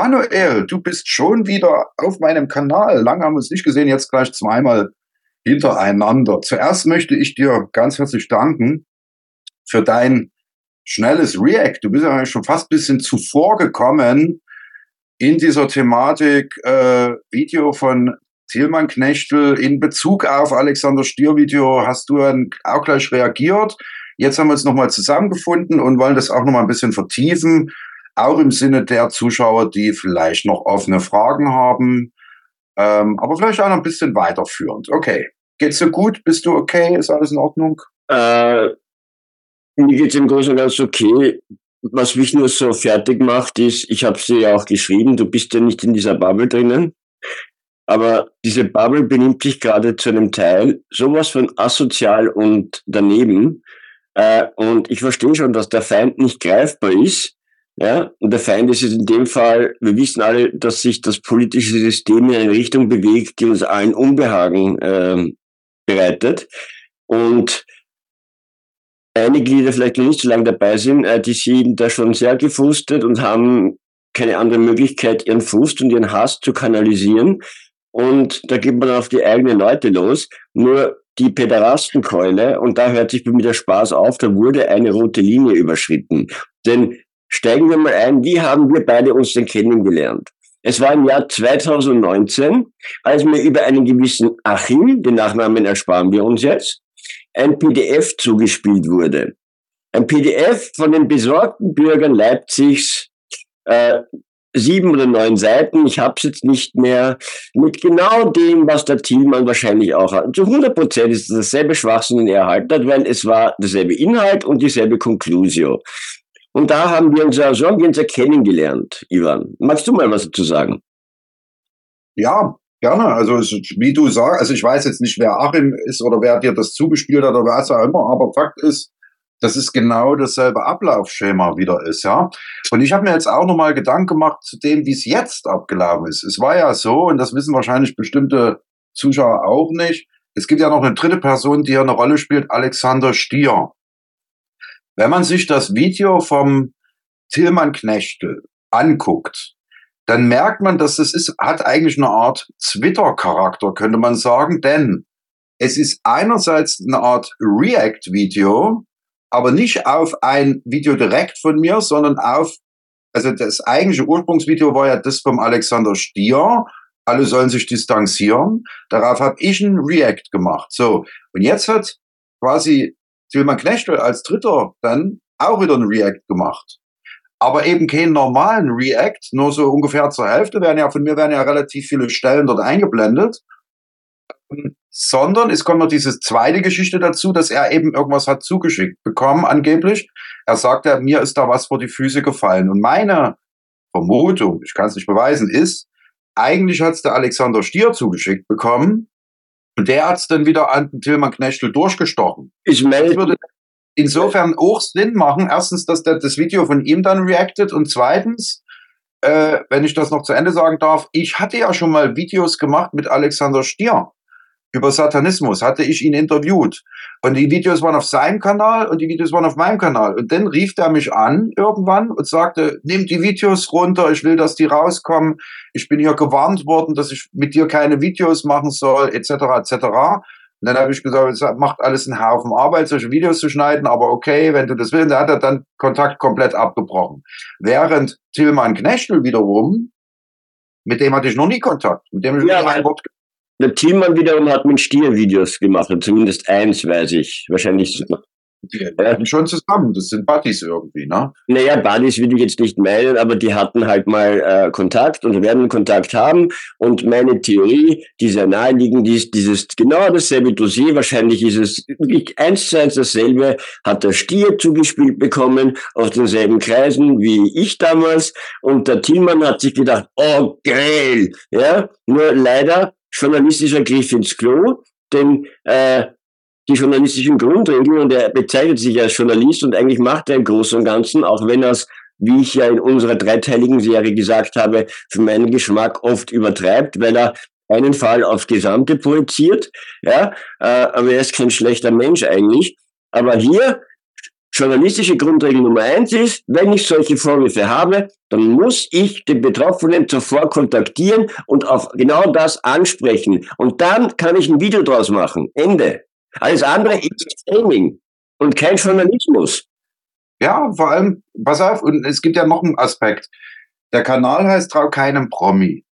Manuel, du bist schon wieder auf meinem Kanal. Lange haben wir uns nicht gesehen, jetzt gleich zweimal hintereinander. Zuerst möchte ich dir ganz herzlich danken für dein schnelles React. Du bist ja schon fast ein bisschen zuvor gekommen in dieser Thematik äh, Video von Thielmann Knechtel in Bezug auf Alexander Stier Video hast du dann auch gleich reagiert. Jetzt haben wir uns nochmal zusammengefunden und wollen das auch nochmal ein bisschen vertiefen, auch im Sinne der Zuschauer, die vielleicht noch offene Fragen haben, ähm, aber vielleicht auch noch ein bisschen weiterführend. Okay, geht's dir gut? Bist du okay? Ist alles in Ordnung? Äh, mir geht's im Großen und Ganzen okay. Was mich nur so fertig macht, ist, ich habe dir ja auch geschrieben, du bist ja nicht in dieser Bubble drinnen. Aber diese Bubble benimmt sich gerade zu einem Teil sowas von asozial und daneben. Äh, und ich verstehe schon, dass der Feind nicht greifbar ist. Ja, und der Feind ist in dem Fall, wir wissen alle, dass sich das politische System in eine Richtung bewegt, die uns allen Unbehagen äh, bereitet. Und einige, die da vielleicht noch nicht so lange dabei sind, äh, die sind da schon sehr gefrustet und haben keine andere Möglichkeit, ihren Frust und ihren Hass zu kanalisieren. Und da geht man auf die eigenen Leute los. Nur die Pederastenkeule, und da hört sich bei mir der Spaß auf, da wurde eine rote Linie überschritten. Denn steigen wir mal ein, wie haben wir beide uns denn kennengelernt? Es war im Jahr 2019, als mir über einen gewissen Achim, den Nachnamen ersparen wir uns jetzt, ein PDF zugespielt wurde. Ein PDF von den besorgten Bürgern Leipzigs, äh, sieben oder neun Seiten, ich habe es jetzt nicht mehr, mit genau dem, was der Thielmann wahrscheinlich auch hat. Zu 100 Prozent ist es dasselbe Schwachsinn, den er erhalten hat, weil es war derselbe Inhalt und dieselbe Conclusio. Und da haben wir uns ja, ja kennengelernt, Ivan. Magst du mal was dazu sagen? Ja, gerne. Also wie du sagst, also ich weiß jetzt nicht, wer Achim ist oder wer dir das zugespielt hat oder was auch immer, aber Fakt ist, dass es genau dasselbe Ablaufschema wieder ist, ja. Und ich habe mir jetzt auch nochmal Gedanken gemacht zu dem, wie es jetzt abgelaufen ist. Es war ja so, und das wissen wahrscheinlich bestimmte Zuschauer auch nicht, es gibt ja noch eine dritte Person, die hier eine Rolle spielt, Alexander Stier. Wenn man sich das Video vom Tillmann Knechtel anguckt, dann merkt man, dass es ist, hat eigentlich eine Art Twitter-Charakter, könnte man sagen, denn es ist einerseits eine Art React-Video, aber nicht auf ein Video direkt von mir, sondern auf, also das eigentliche Ursprungsvideo war ja das vom Alexander Stier. Alle sollen sich distanzieren. Darauf habe ich ein React gemacht. So, und jetzt hat quasi Tilman Knechtel als Dritter dann auch wieder ein React gemacht. Aber eben keinen normalen React, nur so ungefähr zur Hälfte werden ja, von mir werden ja relativ viele Stellen dort eingeblendet sondern es kommt noch diese zweite Geschichte dazu, dass er eben irgendwas hat zugeschickt bekommen, angeblich. Er sagt ja, mir ist da was vor die Füße gefallen. Und meine Vermutung, ich kann es nicht beweisen, ist, eigentlich hat es der Alexander Stier zugeschickt bekommen und der hat es dann wieder an Tilman Knechtel durchgestochen. Ich meine, würde insofern auch Sinn machen. Erstens, dass der das Video von ihm dann reactet und zweitens, äh, wenn ich das noch zu Ende sagen darf, ich hatte ja schon mal Videos gemacht mit Alexander Stier über Satanismus, hatte ich ihn interviewt. Und die Videos waren auf seinem Kanal und die Videos waren auf meinem Kanal. Und dann rief er mich an irgendwann und sagte, nimm die Videos runter, ich will, dass die rauskommen. Ich bin hier gewarnt worden, dass ich mit dir keine Videos machen soll, etc., etc. Und dann habe ich gesagt, es macht alles einen Haufen Arbeit, solche Videos zu schneiden, aber okay, wenn du das willst, da hat er dann Kontakt komplett abgebrochen. Während Tilman Knechtel wiederum, mit dem hatte ich noch nie Kontakt, mit dem ich ja, ein Wort der Tillmann wiederum hat mit Stier Videos gemacht, zumindest eins weiß ich. Wahrscheinlich. Die arbeiten schon zusammen, das sind Buddies irgendwie, ne? Naja, Buddies würde ich jetzt nicht meinen, aber die hatten halt mal äh, Kontakt und werden Kontakt haben. Und meine Theorie, die sehr naheliegend ist, dieses genau dasselbe Dossier, wahrscheinlich ist es eins zu eins dasselbe, hat der Stier zugespielt bekommen, aus denselben Kreisen wie ich damals. Und der Tillmann hat sich gedacht, oh geil, ja. Nur leider journalistischer Griff ins Klo, denn äh, die journalistischen Grundregeln, und er bezeichnet sich als Journalist und eigentlich macht er im Großen und Ganzen, auch wenn er es, wie ich ja in unserer dreiteiligen Serie gesagt habe, für meinen Geschmack oft übertreibt, weil er einen Fall aufs Gesamte projiziert, ja, äh, aber er ist kein schlechter Mensch eigentlich. Aber hier journalistische Grundregel Nummer eins ist, wenn ich solche Vorwürfe habe, dann muss ich den Betroffenen zuvor kontaktieren und auf genau das ansprechen. Und dann kann ich ein Video draus machen. Ende. Alles andere ist Training und kein Journalismus. Ja, vor allem, pass auf, und es gibt ja noch einen Aspekt. Der Kanal heißt Trau keinem Promi.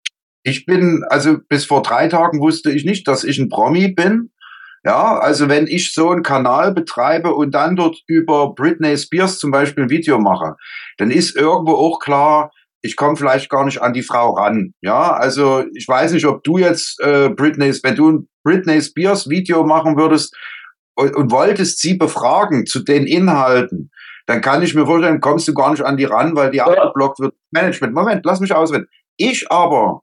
Ich bin, also bis vor drei Tagen wusste ich nicht, dass ich ein Promi bin. Ja, also wenn ich so einen Kanal betreibe und dann dort über Britney Spears zum Beispiel ein Video mache, dann ist irgendwo auch klar, ich komme vielleicht gar nicht an die Frau ran. Ja, also ich weiß nicht, ob du jetzt äh, Britney, wenn du ein Britney Spears Video machen würdest und, und wolltest sie befragen zu den Inhalten, dann kann ich mir vorstellen, kommst du gar nicht an die ran, weil die abgeblockt wird. Management. Moment, lass mich ausreden. Ich aber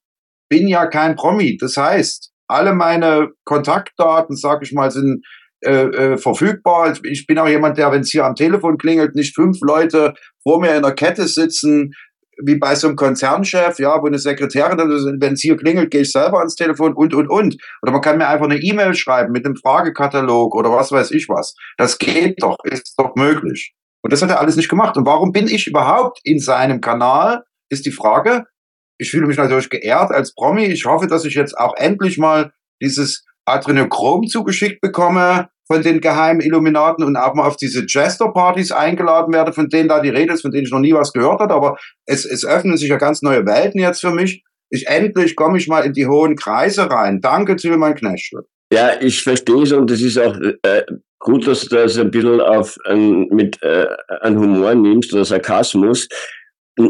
bin ja kein Promi. Das heißt, alle meine Kontaktdaten, sag ich mal, sind äh, äh, verfügbar. Ich bin auch jemand, der, wenn es hier am Telefon klingelt, nicht fünf Leute vor mir in der Kette sitzen, wie bei so einem Konzernchef, ja, wo eine Sekretärin, wenn es hier klingelt, gehe ich selber ans Telefon und, und, und. Oder man kann mir einfach eine E-Mail schreiben mit einem Fragekatalog oder was weiß ich was. Das geht doch, ist doch möglich. Und das hat er alles nicht gemacht. Und warum bin ich überhaupt in seinem Kanal, ist die Frage. Ich fühle mich natürlich geehrt als Promi. Ich hoffe, dass ich jetzt auch endlich mal dieses Adrenochrom zugeschickt bekomme von den geheimen Illuminaten und auch mal auf diese Jester-Partys eingeladen werde, von denen da die Rede ist, von denen ich noch nie was gehört habe. Aber es, es öffnen sich ja ganz neue Welten jetzt für mich. Ich endlich komme ich mal in die hohen Kreise rein. Danke, Tilman Knechtle. Ja, ich verstehe es und es ist auch äh, gut, dass du das ein bisschen auf ein, mit äh, an Humor nimmst oder Sarkasmus.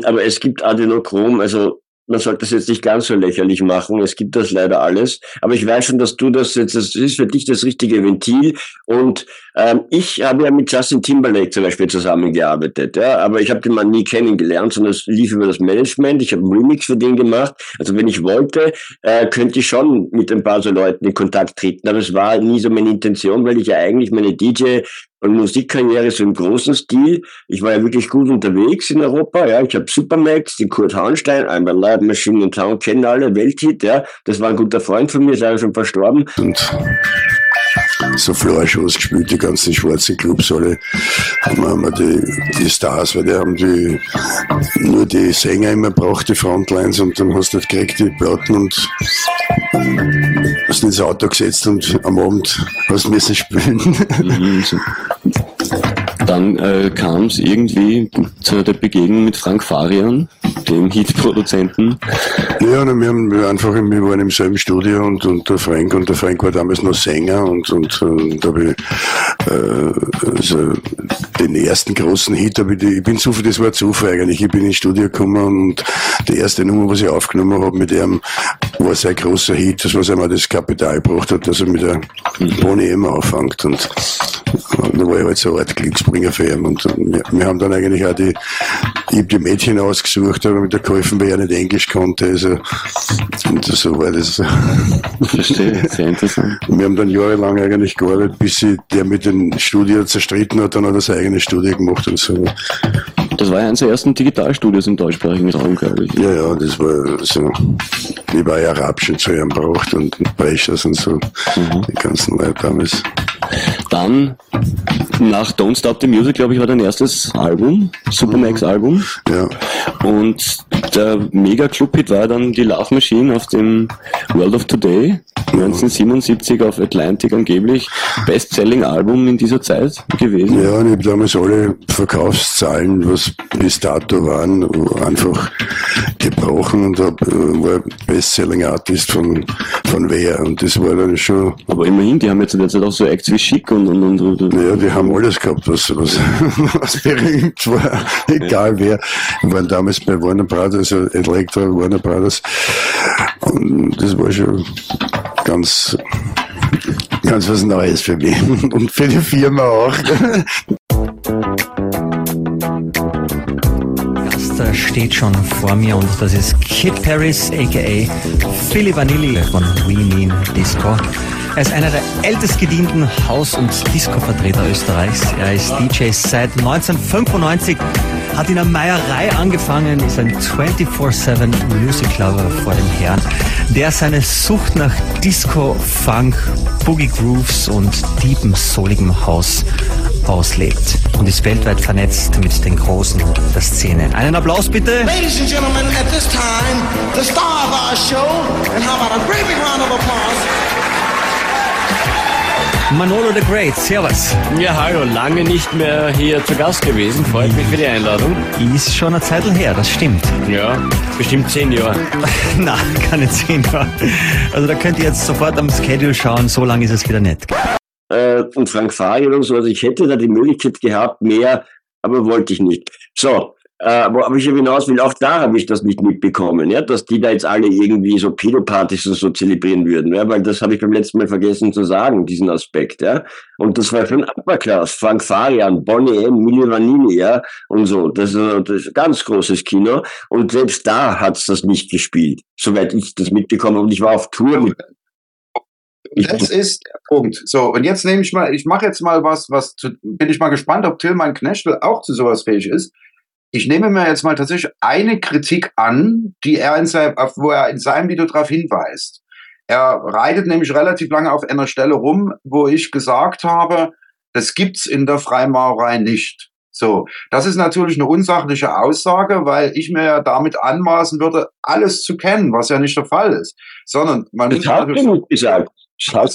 Aber es gibt Adenochrom, also man sollte das jetzt nicht ganz so lächerlich machen. Es gibt das leider alles. Aber ich weiß schon, dass du das jetzt, das ist für dich das richtige Ventil. Und ähm, ich habe ja mit Justin Timberlake zum Beispiel zusammengearbeitet. Ja, aber ich habe den Mann nie kennengelernt, sondern es lief über das Management. Ich habe einen Remix für den gemacht. Also wenn ich wollte, äh, könnte ich schon mit ein paar so Leuten in Kontakt treten. Aber es war nie so meine Intention, weil ich ja eigentlich meine DJ und Musikkarriere so im großen Stil. Ich war ja wirklich gut unterwegs in Europa. Ja, ich habe Supermax, den Kurt Hahnstein, einmal Live Machine in Town, kennen alle, Welthit. Ja, das war ein guter Freund von mir, ist leider schon verstorben. Und so Floor-Shows gespielt, die ganzen schwarzen Clubs alle. Haben wir, haben wir die, die Stars, weil die haben die, nur die Sänger immer braucht, die Frontlines und dann hast du nicht gekriegt die Platten und hast ins Auto gesetzt und am Abend hast du müssen spielen. Mhm, dann äh, kam es irgendwie zu der Begegnung mit Frank Farian, dem Hitproduzenten. Ja, wir, haben einfach, wir waren im selben Studio und, und der Frank und der Frank war damals noch Sänger und, und, und da habe ich äh, also den ersten großen Hit, hab ich, die, ich bin Zufall, das war Zufall eigentlich. Ich bin ins Studio gekommen und die erste Nummer, was ich aufgenommen habe mit ihm, war sein großer Hit, das was einmal das Kapital gebracht hat, dass er mit der Bonnie M auffängt und, und da war ich halt so Glücksbringer für ihn und, und wir, wir, haben dann eigentlich auch die, ich habe die Mädchen ausgesucht, aber mit der geholfen, weil er nicht Englisch konnte, also und so war das. Verstehe, sehr interessant. Wir haben dann jahrelang eigentlich gearbeitet, bis sie der mit dem Studio zerstritten hat, dann hat er sein eigenes Studio gemacht und so. Das war ja eines der ersten Digitalstudios im deutschsprachigen Raum, glaube ich. Ja, ja, das war so, wie bei Arabischen zu ihrem braucht und Brechers und so, mhm. die ganzen Leute damals. Dann, nach Don't Stop the Music, glaube ich, war dein erstes Album, Supermax-Album. Ja. Und der Mega-Club-Hit war dann die Love Machine auf dem World of Today, 1977 auf Atlantic angeblich. Best-Selling-Album in dieser Zeit gewesen. Ja, und ich habe damals alle Verkaufszahlen, was bis dato waren, einfach gebrochen und hab, äh, war Best-Selling-Artist von, von Wer. Und das war dann schon. Aber immerhin, die haben jetzt derzeit auch so Acts wie Chic und, und, und, und. Ja, die haben alles gehabt, was, was, was berühmt war. Egal wer. Wir waren damals bei Warner Brothers, also Elektra, Warner Brothers. Und das war schon ganz, ganz was Neues für mich. Und für die Firma auch. Gast steht schon vor mir und das ist Kid Paris, aka Philly Vanilli von We Mean Disco. Er ist einer der ältest gedienten Haus- und Disco-Vertreter Österreichs. Er ist DJ seit 1995, hat in der Meierei angefangen, ist ein 24-7 Music Lover vor dem Herrn, der seine Sucht nach Disco, Funk, Boogie Grooves und deepem, souligem Haus Southpaws lebt und ist weltweit vernetzt mit den Großen der Szene. Einen Applaus bitte. Ladies and gentlemen, at this time, the star of our show, and how about a great big round of applause Manolo the Great, servus. Ja, hallo, lange nicht mehr hier zu Gast gewesen. Freut mich für die Einladung. Ist schon eine Zeit her, das stimmt. Ja, bestimmt zehn Jahre. Na, keine zehn Jahre. Also da könnt ihr jetzt sofort am Schedule schauen, so lange ist es wieder nicht. Äh, und Frank Fariel und so, also ich hätte da die Möglichkeit gehabt, mehr, aber wollte ich nicht. So, äh, aber ich hinaus will, auch da habe ich das nicht mitbekommen, ja, dass die da jetzt alle irgendwie so Pedopartys und so zelebrieren würden, ja, weil das habe ich beim letzten Mal vergessen zu sagen, diesen Aspekt, ja. Und das war schon Upperclass, Frank Farian, Bonnie M, Mille Vanilli, ja, und so. Das ist, das ist ganz großes Kino. Und selbst da hat's das nicht gespielt, soweit ich das mitbekomme. Und ich war auf Tour mit das ist der Punkt. So, und jetzt nehme ich mal, ich mache jetzt mal was, was zu, bin ich mal gespannt, ob Tillmann Knechtel auch zu sowas fähig ist. Ich nehme mir jetzt mal tatsächlich eine Kritik an, die er in seinem, wo er in seinem Video darauf hinweist. Er reitet nämlich relativ lange auf einer Stelle rum, wo ich gesagt habe, das gibt's in der Freimaurerei nicht. So, das ist natürlich eine unsachliche Aussage, weil ich mir ja damit anmaßen würde, alles zu kennen, was ja nicht der Fall ist. Sondern man das muss gesagt.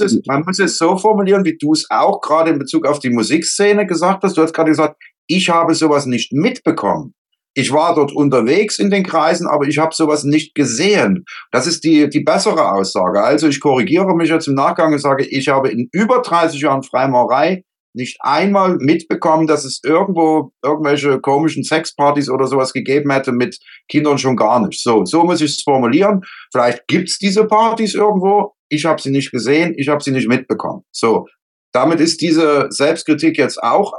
Es, man muss es so formulieren, wie du es auch gerade in Bezug auf die Musikszene gesagt hast. Du hast gerade gesagt, ich habe sowas nicht mitbekommen. Ich war dort unterwegs in den Kreisen, aber ich habe sowas nicht gesehen. Das ist die, die bessere Aussage. Also ich korrigiere mich jetzt im Nachgang und sage, ich habe in über 30 Jahren Freimaurerei nicht einmal mitbekommen, dass es irgendwo irgendwelche komischen Sexpartys oder sowas gegeben hätte mit Kindern schon gar nicht. So, so muss ich es formulieren. Vielleicht gibt's diese Partys irgendwo. Ich habe sie nicht gesehen, ich habe sie nicht mitbekommen. So, damit ist diese Selbstkritik jetzt auch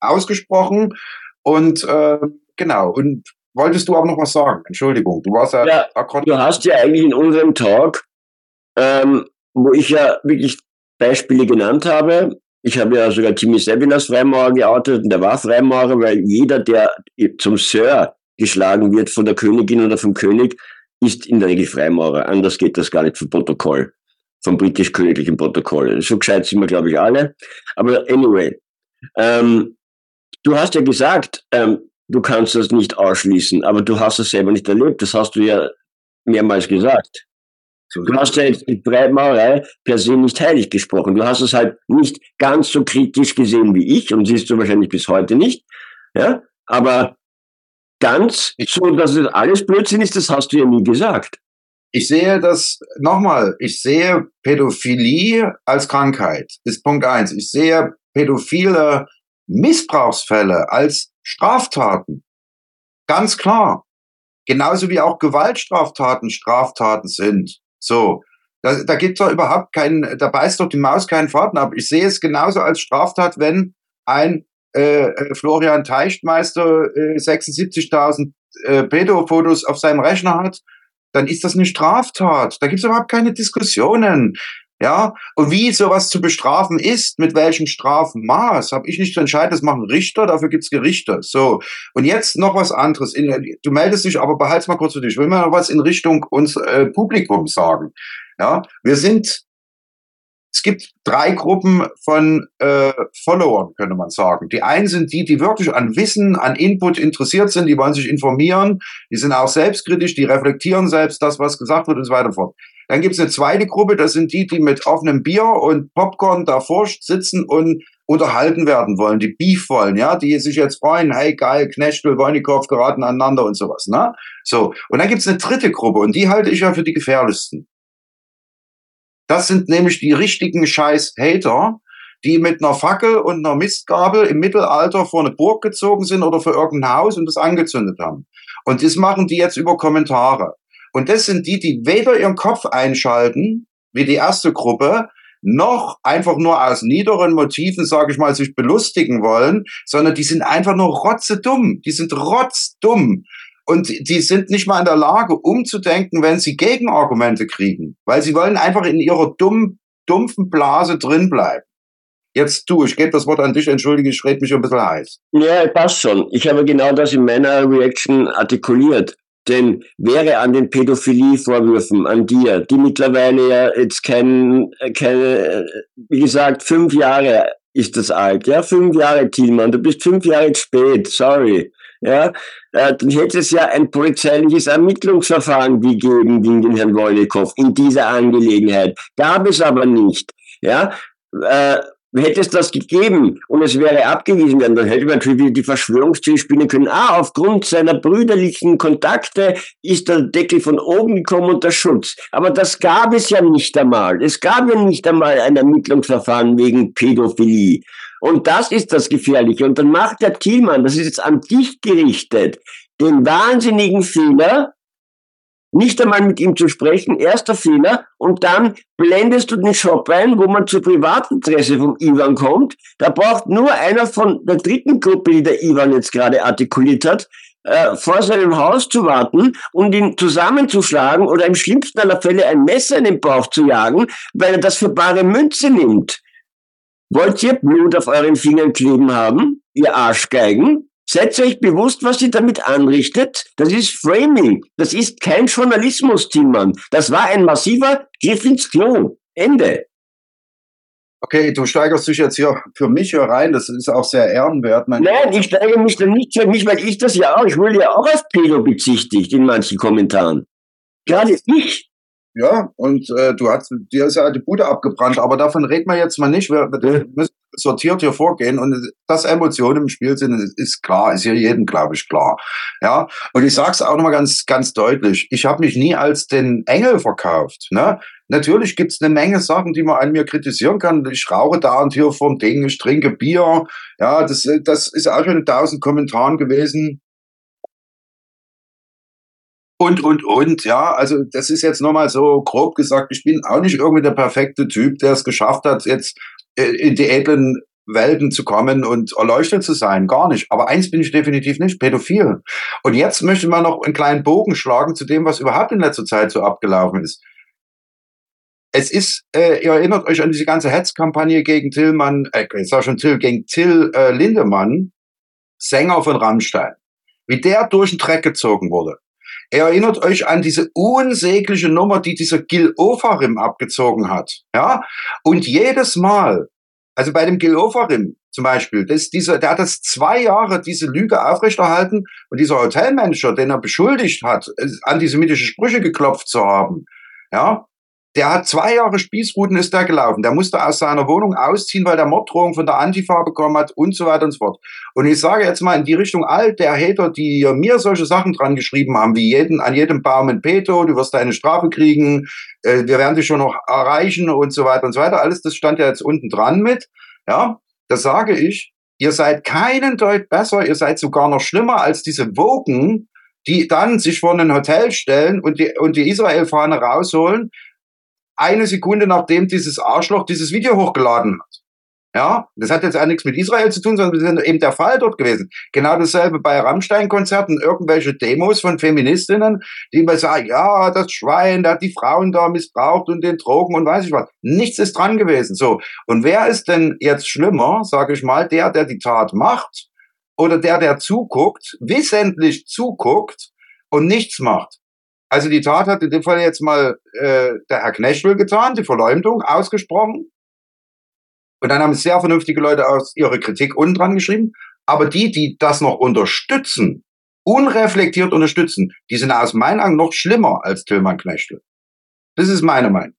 ausgesprochen. Und äh, genau, und wolltest du auch noch was sagen? Entschuldigung, du warst ja, ja Du hast ja eigentlich in unserem Talk, ähm, wo ich ja wirklich Beispiele genannt habe, ich habe ja sogar Timmy Sevin als Freimaurer geoutet und der war Freimaurer, weil jeder, der zum Sir geschlagen wird von der Königin oder vom König, ist in der Regel Freimaurer. Anders geht das gar nicht vom Protokoll, vom britisch-königlichen Protokoll. So gescheit sind wir, glaube ich, alle. Aber anyway, ähm, du hast ja gesagt, ähm, du kannst das nicht ausschließen, aber du hast es selber nicht erlebt. Das hast du ja mehrmals gesagt. Du hast ja jetzt die Breitmaurerei per se nicht heilig gesprochen. Du hast es halt nicht ganz so kritisch gesehen wie ich und siehst du wahrscheinlich bis heute nicht. Ja, aber ganz so, dass es alles Blödsinn ist, das hast du ja nie gesagt. Ich sehe das, nochmal, ich sehe Pädophilie als Krankheit, ist Punkt eins. Ich sehe pädophile Missbrauchsfälle als Straftaten. Ganz klar. Genauso wie auch Gewaltstraftaten Straftaten sind. So. Da, da gibt es doch überhaupt keinen, da beißt doch die Maus keinen Faden ab. Ich sehe es genauso als Straftat, wenn ein äh, äh Florian Teichtmeister äh, 76.000 äh, Pedo-Fotos auf seinem Rechner hat, dann ist das eine Straftat. Da gibt es überhaupt keine Diskussionen. Ja, und wie sowas zu bestrafen ist, mit welchem Strafmaß, habe ich nicht zu entscheiden, das machen Richter, dafür gibt's Gerichte. So, und jetzt noch was anderes. In, du meldest dich, aber behalt's mal kurz für dich. Ich will mal noch was in Richtung uns äh, Publikum sagen. Ja, wir sind, es gibt drei Gruppen von äh, Followern, könnte man sagen. Die einen sind die, die wirklich an Wissen, an Input interessiert sind, die wollen sich informieren, die sind auch selbstkritisch, die reflektieren selbst das, was gesagt wird und so weiter und fort. Dann gibt es eine zweite Gruppe, das sind die, die mit offenem Bier und Popcorn davor sitzen und unterhalten werden wollen, die Beef wollen, ja, die sich jetzt freuen, hey geil, Knechtel, Wojnikow geraten aneinander und sowas, ne? So. Und dann gibt es eine dritte Gruppe und die halte ich ja für die gefährlichsten. Das sind nämlich die richtigen Scheiß-Hater, die mit einer Fackel und einer Mistgabel im Mittelalter vor eine Burg gezogen sind oder für irgendein Haus und das angezündet haben. Und das machen die jetzt über Kommentare. Und das sind die, die weder ihren Kopf einschalten, wie die erste Gruppe, noch einfach nur aus niederen Motiven, sage ich mal, sich belustigen wollen, sondern die sind einfach nur rotzedumm. Die sind rotzdumm. Und die sind nicht mal in der Lage, umzudenken, wenn sie Gegenargumente kriegen. Weil sie wollen einfach in ihrer dumm, dumpfen Blase drin bleiben. Jetzt du, ich gebe das Wort an dich, entschuldige, ich rede mich ein bisschen heiß. Ja, passt schon. Ich habe genau das in meiner Reaction artikuliert. Denn wäre an den Pädophilie-Vorwürfen an dir, die mittlerweile ja jetzt kein, keine, wie gesagt, fünf Jahre ist das alt. Ja, fünf Jahre, Thielmann. Du bist fünf Jahre spät. Sorry. Ja, äh, dann hätte es ja ein polizeiliches Ermittlungsverfahren gegeben gegen den Herrn Wolnikow in dieser Angelegenheit. Gab es aber nicht. Ja, äh, Hätte es das gegeben und es wäre abgewiesen worden, dann hätte man natürlich wieder die Verschwörungstheorie spielen können. Ah, aufgrund seiner brüderlichen Kontakte ist der Deckel von oben gekommen und der Schutz. Aber das gab es ja nicht einmal. Es gab ja nicht einmal ein Ermittlungsverfahren wegen Pädophilie. Und das ist das Gefährliche. Und dann macht der Thielmann, das ist jetzt an dich gerichtet, den wahnsinnigen Fehler, nicht einmal mit ihm zu sprechen, erster Fehler, und dann blendest du den Shop ein, wo man zur Privatinteresse vom Ivan kommt. Da braucht nur einer von der dritten Gruppe, die der Ivan jetzt gerade artikuliert hat, äh, vor seinem Haus zu warten und ihn zusammenzuschlagen oder im schlimmsten aller Fälle ein Messer in den Bauch zu jagen, weil er das für bare Münze nimmt. Wollt ihr Blut auf euren Fingern kleben haben, ihr Arschgeigen? Seid euch bewusst, was ihr damit anrichtet? Das ist Framing. Das ist kein Journalismus, Tillmann. Das war ein massiver Griff ins Klo. Ende. Okay, du steigerst dich jetzt hier für mich hier rein. Das ist auch sehr ehrenwert. Nein, ich steige mich da nicht für mich, weil ich das ja auch, ich wurde ja auch als Pedo bezichtigt in manchen Kommentaren. Gerade ich. Ja, und äh, du hast, dir ist ja die Bude abgebrannt, aber davon reden wir jetzt mal nicht. Wir, wir müssen sortiert hier vorgehen und dass Emotionen im Spiel sind, ist klar, ist hier jedem, glaube ich, klar. Ja, und ich sage es auch nochmal ganz, ganz deutlich. Ich habe mich nie als den Engel verkauft. Ne? Natürlich gibt's eine Menge Sachen, die man an mir kritisieren kann. Ich rauche da und hier vom Ding, ich trinke Bier. Ja, das, das ist auch schon in tausend Kommentaren gewesen und, und, und, ja, also das ist jetzt nochmal so grob gesagt, ich bin auch nicht irgendwie der perfekte Typ, der es geschafft hat, jetzt äh, in die edlen Welten zu kommen und erleuchtet zu sein, gar nicht. Aber eins bin ich definitiv nicht, pädophil. Und jetzt möchte man noch einen kleinen Bogen schlagen zu dem, was überhaupt in letzter Zeit so abgelaufen ist. Es ist, äh, ihr erinnert euch an diese ganze Hetzkampagne gegen Tillmann, äh, ich sag schon Till, gegen Till äh, Lindemann, Sänger von Rammstein. Wie der durch den Dreck gezogen wurde. Erinnert euch an diese unsägliche Nummer, die dieser Gil Ofarim abgezogen hat. Ja? Und jedes Mal, also bei dem Gil Ofarim zum Beispiel, das, dieser, der hat das zwei Jahre diese Lüge aufrechterhalten und dieser Hotelmanager, den er beschuldigt hat, antisemitische Sprüche geklopft zu haben, ja, der hat zwei Jahre Spießruten ist da gelaufen. Der musste aus seiner Wohnung ausziehen, weil der Morddrohung von der Antifa bekommen hat und so weiter und so fort. Und ich sage jetzt mal in die Richtung, all der Hater, die mir solche Sachen dran geschrieben haben, wie jeden, an jedem Baum ein Peto, du wirst deine Strafe kriegen, äh, wir werden dich schon noch erreichen und so weiter und so weiter. Alles das stand ja jetzt unten dran mit. Ja, das sage ich. Ihr seid keinen Deut besser, ihr seid sogar noch schlimmer als diese Wogen, die dann sich vor ein Hotel stellen und die, und die Israel-Fahne rausholen eine Sekunde nachdem dieses Arschloch dieses Video hochgeladen hat. Ja, das hat jetzt auch nichts mit Israel zu tun, sondern das ist eben der Fall dort gewesen. Genau dasselbe bei Rammstein-Konzerten, irgendwelche Demos von Feministinnen, die immer sagen, ja, das Schwein, der hat die Frauen da missbraucht und den Drogen und weiß ich was. Nichts ist dran gewesen. So. Und wer ist denn jetzt schlimmer, sage ich mal, der, der die Tat macht oder der, der zuguckt, wissentlich zuguckt und nichts macht? Also die Tat hat in dem Fall jetzt mal äh, der Herr Knechtel getan, die Verleumdung ausgesprochen. Und dann haben sehr vernünftige Leute aus ihre Kritik unten dran geschrieben. Aber die, die das noch unterstützen, unreflektiert unterstützen, die sind aus meinen Augen noch schlimmer als Tillmann Knechtel. Das ist meine Meinung.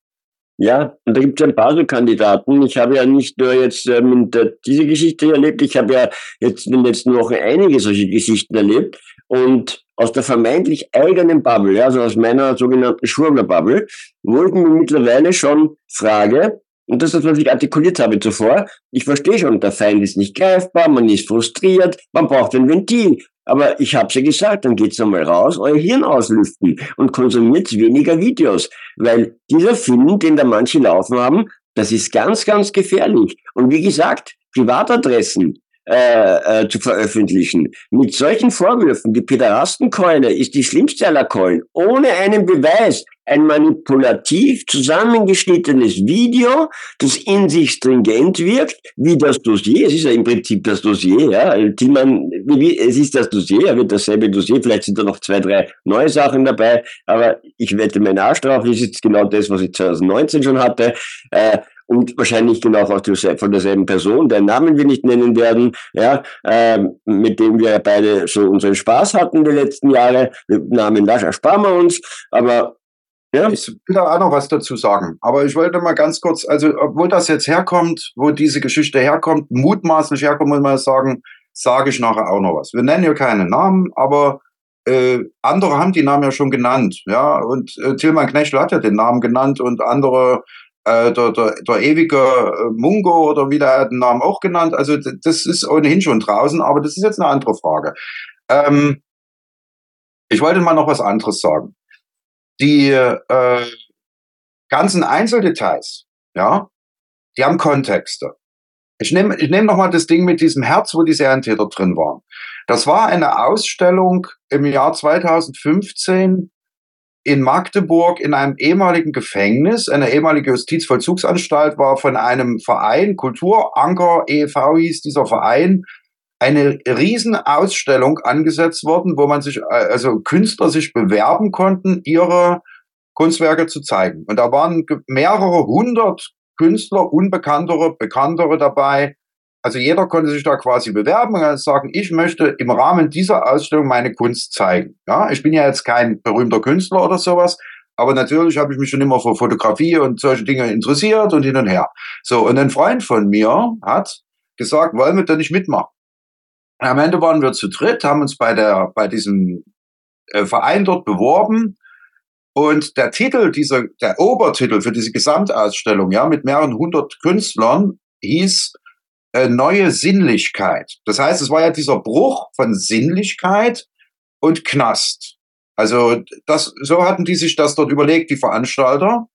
Ja, und da gibt es ein paar so Kandidaten. Ich habe ja nicht nur jetzt ähm, diese Geschichte erlebt, ich habe ja jetzt in den letzten Wochen einige solche Geschichten erlebt. Und aus der vermeintlich eigenen Bubble, also aus meiner sogenannten Schwurbler-Bubble, mir mittlerweile schon frage, und das ist, was ich artikuliert habe zuvor, ich verstehe schon, der Feind ist nicht greifbar, man ist frustriert, man braucht ein Ventil. Aber ich habe ja gesagt, dann geht's nochmal raus, euer Hirn auslüften und konsumiert weniger Videos. Weil dieser Film, den da manche laufen haben, das ist ganz, ganz gefährlich. Und wie gesagt, Privatadressen, äh, äh, zu veröffentlichen. Mit solchen Vorwürfen, die Pederastenkeule ist die schlimmste aller Keulen, ohne einen Beweis, ein manipulativ zusammengeschnittenes Video, das in sich stringent wirkt, wie das Dossier. Es ist ja im Prinzip das Dossier, ja. Tillmann, es ist das Dossier, er wird dasselbe Dossier, vielleicht sind da noch zwei, drei neue Sachen dabei, aber ich wette meinen Arsch drauf, ist genau das, was ich 2019 schon hatte. Äh, und wahrscheinlich genau von derselben Person, deren Namen wir nicht nennen werden, ja, äh, mit dem wir beide so unseren Spaß hatten die letzten Jahre. Namen das ersparen wir uns, aber ja. Ich will da auch noch was dazu sagen. Aber ich wollte mal ganz kurz, also wo das jetzt herkommt, wo diese Geschichte herkommt, mutmaßlich herkommt, muss man sagen, sage ich nachher auch noch was. Wir nennen ja keine Namen, aber äh, andere haben die Namen ja schon genannt, ja. Und äh, Tilman Knechtel hat ja den Namen genannt und andere, äh, der, der, der ewige äh, Mungo oder wie der den Namen auch genannt. Also das ist ohnehin schon draußen, aber das ist jetzt eine andere Frage. Ähm, ich wollte mal noch was anderes sagen. Die äh, ganzen Einzeldetails, ja, die haben Kontexte. Ich nehme ich nehm noch mal das Ding mit diesem Herz, wo die Serientäter drin waren. Das war eine Ausstellung im Jahr 2015 in Magdeburg in einem ehemaligen Gefängnis. Eine ehemalige Justizvollzugsanstalt war von einem Verein, Kulturanker e.V. hieß dieser Verein, eine Riesenausstellung angesetzt worden, wo man sich, äh, also Künstler sich bewerben konnten, ihre Kunstwerke zu zeigen. Und da waren mehrere hundert Künstler, unbekanntere, bekanntere dabei. Also jeder konnte sich da quasi bewerben und sagen, ich möchte im Rahmen dieser Ausstellung meine Kunst zeigen. Ja, ich bin ja jetzt kein berühmter Künstler oder sowas, aber natürlich habe ich mich schon immer für Fotografie und solche Dinge interessiert und hin und her. So, und ein Freund von mir hat gesagt, wollen wir da nicht mitmachen? Am Ende waren wir zu dritt, haben uns bei der, bei diesem äh, Verein dort beworben. Und der Titel dieser, der Obertitel für diese Gesamtausstellung, ja, mit mehreren hundert Künstlern, hieß äh, Neue Sinnlichkeit. Das heißt, es war ja dieser Bruch von Sinnlichkeit und Knast. Also das, so hatten die sich das dort überlegt, die Veranstalter.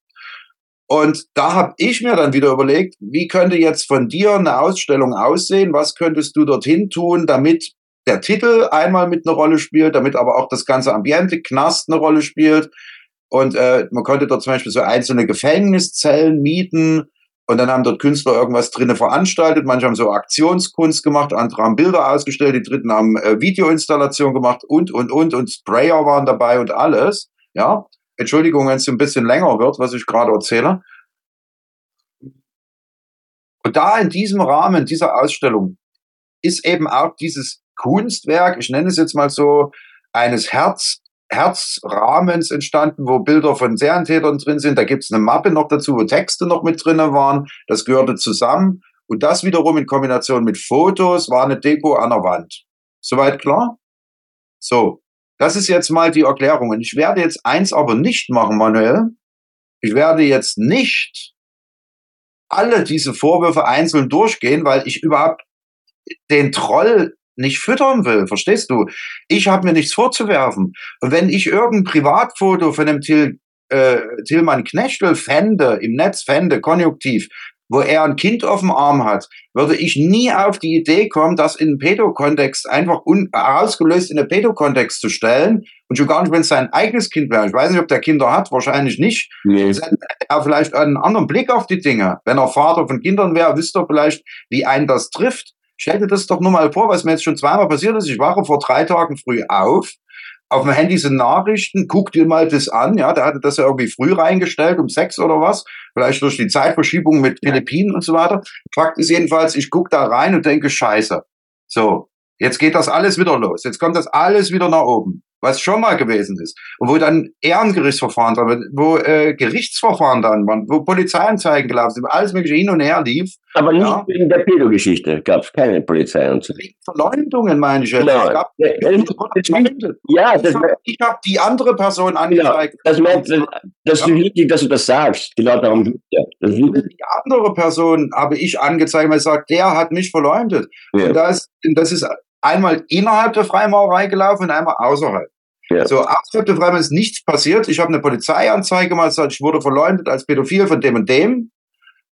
Und da habe ich mir dann wieder überlegt, wie könnte jetzt von dir eine Ausstellung aussehen? Was könntest du dorthin tun, damit der Titel einmal mit einer Rolle spielt, damit aber auch das ganze Ambiente, Knast eine Rolle spielt. Und äh, man konnte dort zum Beispiel so einzelne Gefängniszellen mieten und dann haben dort Künstler irgendwas drinnen veranstaltet. Manche haben so Aktionskunst gemacht, andere haben Bilder ausgestellt, die Dritten haben äh, Videoinstallation gemacht und, und, und. Und Sprayer waren dabei und alles. Ja, Entschuldigung, wenn es ein bisschen länger wird, was ich gerade erzähle. Und da in diesem Rahmen dieser Ausstellung ist eben auch dieses Kunstwerk, ich nenne es jetzt mal so, eines Herz, Herzrahmens entstanden, wo Bilder von Serientätern drin sind. Da gibt es eine Mappe noch dazu, wo Texte noch mit drin waren. Das gehörte zusammen. Und das wiederum in Kombination mit Fotos war eine Deko an der Wand. Soweit klar? So. Das ist jetzt mal die Erklärung. Und ich werde jetzt eins aber nicht machen, Manuel. Ich werde jetzt nicht alle diese Vorwürfe einzeln durchgehen, weil ich überhaupt den Troll nicht füttern will, verstehst du? Ich habe mir nichts vorzuwerfen. Und wenn ich irgendein Privatfoto von dem Till, äh, Tillmann Knechtel fände, im Netz fände, konjunktiv, wo er ein Kind auf dem Arm hat, würde ich nie auf die Idee kommen, das in einen Pädokontext einfach un ausgelöst in einen Pädokontext zu stellen und schon gar nicht, wenn es sein eigenes Kind wäre. Ich weiß nicht, ob der Kinder hat, wahrscheinlich nicht. Nee. Er vielleicht einen anderen Blick auf die Dinge. Wenn er Vater von Kindern wäre, wüsste er vielleicht, wie einen das trifft. Stell dir das doch nur mal vor, was mir jetzt schon zweimal passiert ist. Ich wache vor drei Tagen früh auf auf dem Handy sind Nachrichten, guck dir mal das an, ja, der hatte das ja irgendwie früh reingestellt, um sechs oder was, vielleicht durch die Zeitverschiebung mit Philippinen und so weiter. Fakt ist jedenfalls, ich guck da rein und denke, scheiße. So, jetzt geht das alles wieder los. Jetzt kommt das alles wieder nach oben was schon mal gewesen ist. Und wo dann Ehrengerichtsverfahren dran wo äh, Gerichtsverfahren dann waren, wo Polizeianzeigen gelaufen sind, alles mögliche hin und her lief. Aber nicht ja. wegen der Pedo-Geschichte gab es keine Polizeianzeigen. Wegen Verleumdungen, meine ich. Genau. Es gab, ja, das, ich habe die andere Person angezeigt. Ja, das, meint, das ist ja. wichtig, dass du das sagst. Genau darum geht ja. Die andere Person habe ich angezeigt, weil ich sage, der hat mich verleumdet. Ja. Und das, das ist einmal innerhalb der Freimaurerei gelaufen und einmal außerhalb. Ja. So, der Freimaurerei ist nichts passiert. Ich habe eine Polizeianzeige gemacht, ich wurde verleumdet als Pädophil von dem und dem.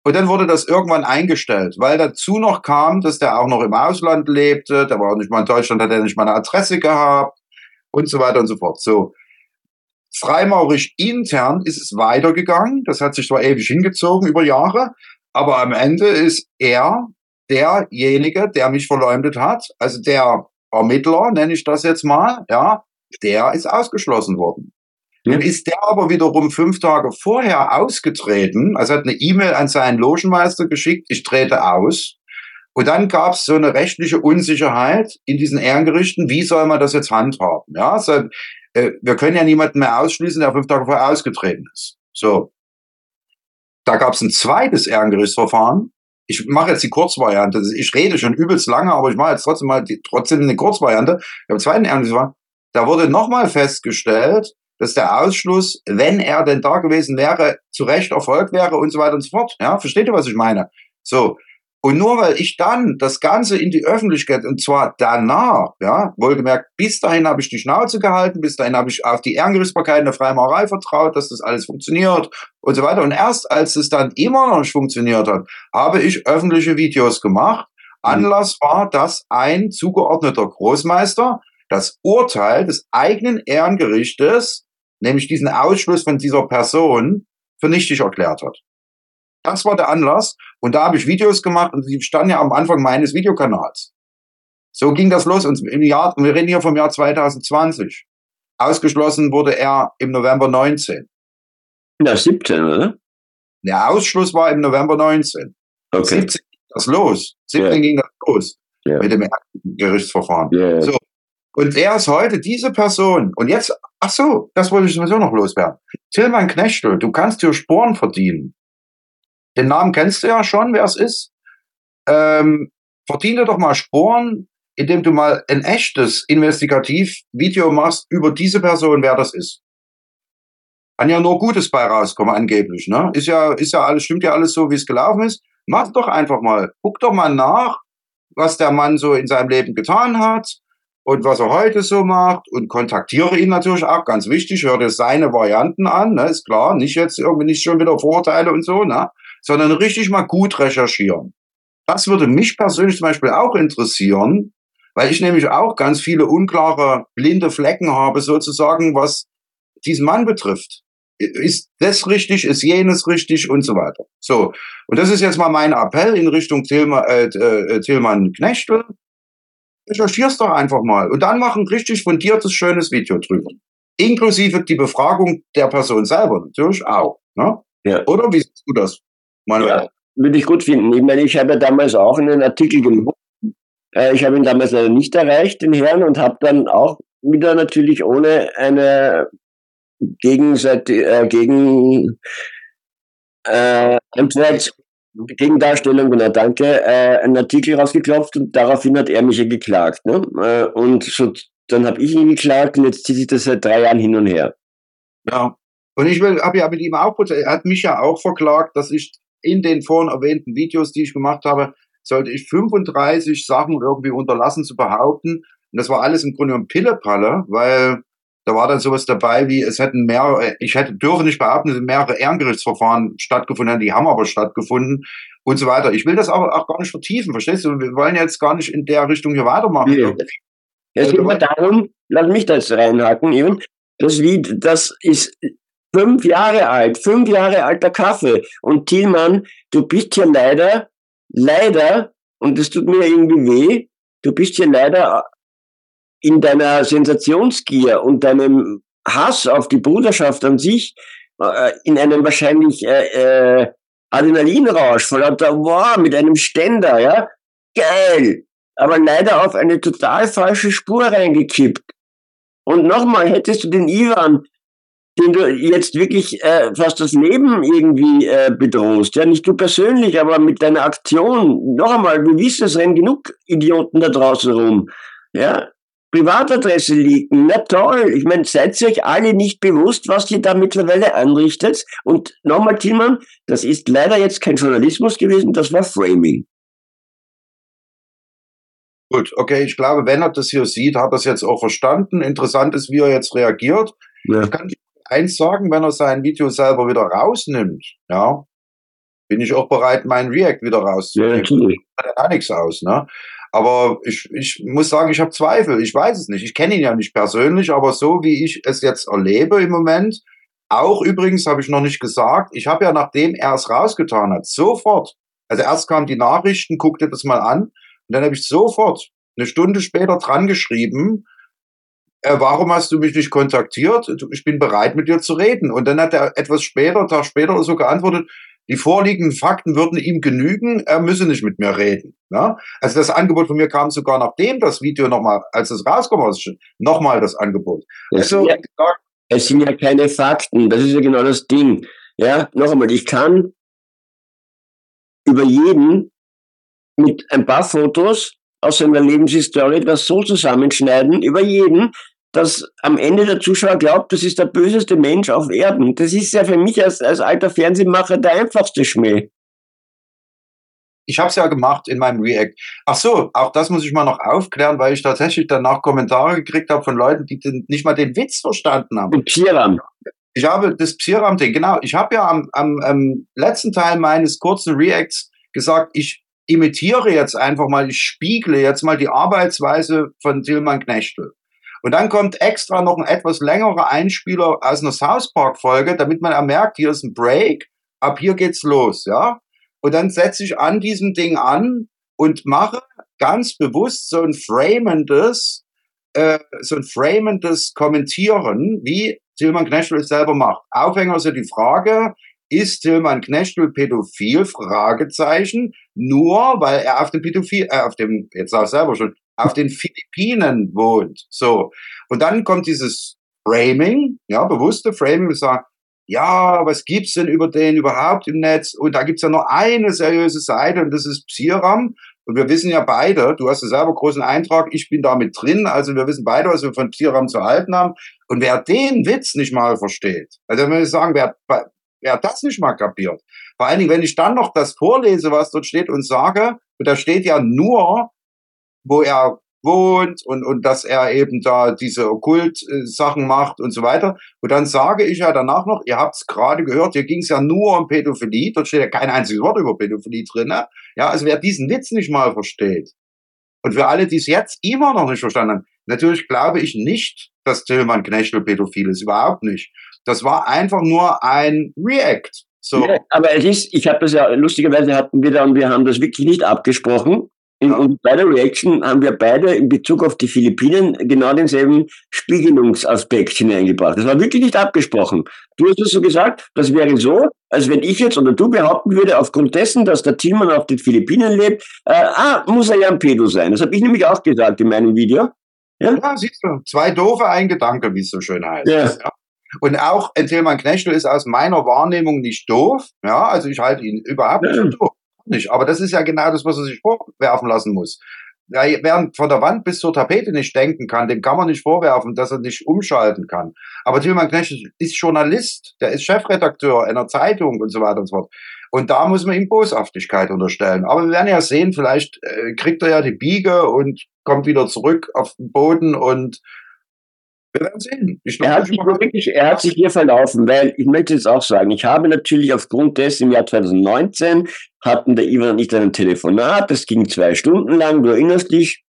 Und dann wurde das irgendwann eingestellt, weil dazu noch kam, dass der auch noch im Ausland lebte, der war auch nicht mal in Deutschland, hat er nicht mal eine Adresse gehabt und so weiter und so fort. So. Freimaurisch intern ist es weitergegangen. Das hat sich zwar ewig hingezogen über Jahre, aber am Ende ist er derjenige, der mich verleumdet hat, also der Ermittler, nenne ich das jetzt mal, ja, der ist ausgeschlossen worden. Dann ist der aber wiederum fünf Tage vorher ausgetreten, also hat eine E-Mail an seinen Logenmeister geschickt, ich trete aus. Und dann gab es so eine rechtliche Unsicherheit in diesen Ehrengerichten, wie soll man das jetzt handhaben? Ja, so, äh, wir können ja niemanden mehr ausschließen, der fünf Tage vorher ausgetreten ist. So. Da gab es ein zweites Ehrengerichtsverfahren. Ich mache jetzt die Kurzvariante. Ich rede schon übelst lange, aber ich mache jetzt trotzdem mal die, trotzdem eine Kurzvariante. Beim zweiten Ehrengerichtsverfahren, da wurde nochmal festgestellt, dass der Ausschluss, wenn er denn da gewesen wäre, zu Recht erfolgt wäre und so weiter und so fort. Ja, versteht ihr, was ich meine? So. Und nur weil ich dann das Ganze in die Öffentlichkeit, und zwar danach, ja, wohlgemerkt, bis dahin habe ich die Schnauze gehalten, bis dahin habe ich auf die Ehrengerichtsbarkeit in der Freimaurerei vertraut, dass das alles funktioniert und so weiter. Und erst als es dann immer noch nicht funktioniert hat, habe ich öffentliche Videos gemacht. Anlass war, dass ein zugeordneter Großmeister das Urteil des eigenen Ehrengerichtes, nämlich diesen Ausschluss von dieser Person, für nichtig erklärt hat. Das war der Anlass. Und da habe ich Videos gemacht und die standen ja am Anfang meines Videokanals. So ging das los. Und im Jahr, wir reden hier vom Jahr 2020. Ausgeschlossen wurde er im November 19. Ja, 17, oder? Der Ausschluss war im November 19. Okay. 17 ging das los. 17 Ja. ging das los Ja. mit dem Gerichtsverfahren. Ja. So. Und wer ist heute diese Person? Und jetzt, ach so, das wollte ich sowieso noch loswerden. Tilman Knechtel, du kannst dir Sporen verdienen. Den Namen kennst du ja schon, wer es ist. Ähm, verdiene doch mal Sporen, indem du mal ein echtes Investigativ-Video machst über diese Person, wer das ist. Kann ja nur Gutes bei rauskommen, angeblich, ne? Ist ja, ist ja alles, stimmt ja alles so, wie es gelaufen ist. Mach doch einfach mal. Guck doch mal nach, was der Mann so in seinem Leben getan hat und was er heute so macht und kontaktiere ihn natürlich auch, ganz wichtig, hör dir seine Varianten an, ne, ist klar, nicht jetzt irgendwie nicht schon wieder Vorurteile und so, ne, sondern richtig mal gut recherchieren. Das würde mich persönlich zum Beispiel auch interessieren, weil ich nämlich auch ganz viele unklare, blinde Flecken habe, sozusagen, was diesen Mann betrifft. Ist das richtig, ist jenes richtig und so weiter. So, und das ist jetzt mal mein Appell in Richtung Tilma, äh, äh, Tilman Knechtel. Recherchier's doch einfach mal und dann mach ein richtig fundiertes, schönes Video drüber. Inklusive die Befragung der Person selber natürlich auch. Ne? Ja. Oder wie siehst du das, Manuel? Ja, würde ich gut finden. Ich meine, ich habe ja damals auch einen Artikel gemacht. Äh, ich habe ihn damals leider nicht erreicht, den Herrn, und habe dann auch wieder natürlich ohne eine Gegenseite, äh, gegen äh, Antwort, Gegendarstellung, genau, danke, äh, einen Artikel rausgeklopft und daraufhin hat er mich ja geklagt. Ne? Äh, und so, dann habe ich ihn geklagt und jetzt zieht sich das seit drei Jahren hin und her. Ja. Und ich habe ja mit ihm auch, er hat mich ja auch verklagt, dass ich in den vorhin erwähnten Videos, die ich gemacht habe, sollte ich 35 Sachen irgendwie unterlassen zu behaupten. Und das war alles im Grunde genommen Pillepalle, weil da war dann sowas dabei, wie es hätten mehrere, ich hätte dürfen nicht behaupten, es mehrere Ehrengerichtsverfahren stattgefunden, die haben aber stattgefunden und so weiter. Ich will das auch, auch gar nicht vertiefen, verstehst du? Wir wollen jetzt gar nicht in der Richtung hier weitermachen. Nee. Es geht mal darum, lass mich da jetzt reinhaken, eben. Das Lied, das ist fünf Jahre alt, fünf Jahre alter Kaffee. Und Thielmann, du bist hier leider, leider, und das tut mir irgendwie weh, du bist hier leider in deiner Sensationsgier und deinem Hass auf die Bruderschaft an sich, äh, in einem wahrscheinlich äh, äh, Adrenalinrausch, vor lauter wow, mit einem Ständer, ja, geil, aber leider auf eine total falsche Spur reingekippt. Und nochmal, hättest du den Ivan, den du jetzt wirklich äh, fast das Leben irgendwie äh, bedrohst, ja, nicht du persönlich, aber mit deiner Aktion, noch einmal, du wissen, es rennen genug Idioten da draußen rum, ja, Privatadresse liegen, na toll, ich meine, seid ihr euch alle nicht bewusst, was ihr da mittlerweile anrichtet? Und nochmal, Tillmann, das ist leider jetzt kein Journalismus gewesen, das war Framing. Gut, okay, ich glaube, wenn er das hier sieht, hat er es jetzt auch verstanden. Interessant ist, wie er jetzt reagiert. Ja. Ich kann eins sagen, wenn er sein Video selber wieder rausnimmt, ja, bin ich auch bereit, meinen React wieder Ja, rauszunehmen. natürlich. Macht ja nichts aus, ne? Aber ich, ich muss sagen, ich habe Zweifel. Ich weiß es nicht. Ich kenne ihn ja nicht persönlich, aber so wie ich es jetzt erlebe im Moment, auch übrigens habe ich noch nicht gesagt, ich habe ja, nachdem er es rausgetan hat, sofort, also erst kamen die Nachrichten, guckte das mal an, und dann habe ich sofort eine Stunde später dran geschrieben, äh, warum hast du mich nicht kontaktiert? Ich bin bereit, mit dir zu reden. Und dann hat er etwas später, Tag später so geantwortet, die vorliegenden Fakten würden ihm genügen, er müsse nicht mit mir reden. Ne? Also das Angebot von mir kam sogar nachdem das Video nochmal, als es rauskommt, nochmal das Angebot. Es sind, ja, es sind ja keine Fakten, das ist ja genau das Ding. Ja, noch einmal, ich kann über jeden mit ein paar Fotos aus seiner Lebenshistorie etwas so zusammenschneiden, über jeden, dass am Ende der Zuschauer glaubt, das ist der böseste Mensch auf Erden. Das ist ja für mich als, als alter Fernsehmacher der einfachste Schmäh. Ich habe es ja gemacht in meinem React. Ach so, auch das muss ich mal noch aufklären, weil ich tatsächlich danach Kommentare gekriegt habe von Leuten, die den, nicht mal den Witz verstanden haben. Und Psiram. Ich habe das Psiram-Ding, genau. Ich habe ja am, am, am letzten Teil meines kurzen Reacts gesagt, ich imitiere jetzt einfach mal, ich spiegle jetzt mal die Arbeitsweise von Tilman Knechtel. Und dann kommt extra noch ein etwas längerer Einspieler aus einer South Park Folge, damit man merkt, hier ist ein Break, ab hier geht's los, ja. Und dann setze ich an diesem Ding an und mache ganz bewusst so ein framendes, äh, so ein framendes Kommentieren, wie Tilman Knechtel es selber macht. Aufhänger ist ja die Frage, ist Tilman Knechtel pädophil? Fragezeichen. Nur weil er auf dem Pädophil, äh, auf dem, jetzt sag selber schon, auf den Philippinen wohnt. So. Und dann kommt dieses Framing, ja, bewusste Framing, wir sagen, ja, was gibt's denn über den überhaupt im Netz? Und da gibt's ja nur eine seriöse Seite und das ist Psiram. Und wir wissen ja beide, du hast ja selber großen Eintrag, ich bin da mit drin, also wir wissen beide, was wir von Psiram zu halten haben. Und wer den Witz nicht mal versteht, also wenn wir sagen, wer, wer das nicht mal kapiert, vor allen Dingen, wenn ich dann noch das vorlese, was dort steht und sage, und da steht ja nur, wo er wohnt und, und dass er eben da diese Okkult-Sachen macht und so weiter. Und dann sage ich ja danach noch, ihr habt es gerade gehört, hier ging es ja nur um Pädophilie, dort steht ja kein einziges Wort über Pädophilie drin. Ne? Ja, also wer diesen Witz nicht mal versteht und für alle, die es jetzt immer noch nicht verstanden haben, natürlich glaube ich nicht, dass Tillmann Knechtel pädophil ist, überhaupt nicht. Das war einfach nur ein React. So. Ja, aber es ist, ich habe das ja, lustigerweise hatten wir da und wir haben das wirklich nicht abgesprochen. In, und bei der Reaction haben wir beide in Bezug auf die Philippinen genau denselben Spiegelungsaspekt hineingebracht. Das war wirklich nicht abgesprochen. Du hast es so gesagt, das wäre so, als wenn ich jetzt oder du behaupten würde, aufgrund dessen, dass der Tillmann auf den Philippinen lebt, äh, ah, muss er ja ein Pedo sein. Das habe ich nämlich auch gesagt in meinem Video. Ja, ja siehst du. Zwei doofe, ein Gedanke, wie es so schön heißt. Ja. ja. Und auch ein Tillmann Knechtel ist aus meiner Wahrnehmung nicht doof. Ja, also ich halte ihn überhaupt nicht für doof nicht. Aber das ist ja genau das, was er sich vorwerfen lassen muss. Wer von der Wand bis zur Tapete nicht denken kann, dem kann man nicht vorwerfen, dass er nicht umschalten kann. Aber Tilman Knecht ist Journalist, der ist Chefredakteur einer Zeitung und so weiter und so fort. Und da muss man ihm Boshaftigkeit unterstellen. Aber wir werden ja sehen, vielleicht äh, kriegt er ja die Biege und kommt wieder zurück auf den Boden und wir werden sehen. er, hat sich wirklich, er hat sich hier verlaufen, weil ich möchte jetzt auch sagen, ich habe natürlich aufgrund dessen im Jahr 2019 hatten der Ivan und ich dann ein Telefonat, das ging zwei Stunden lang, du erinnerst dich,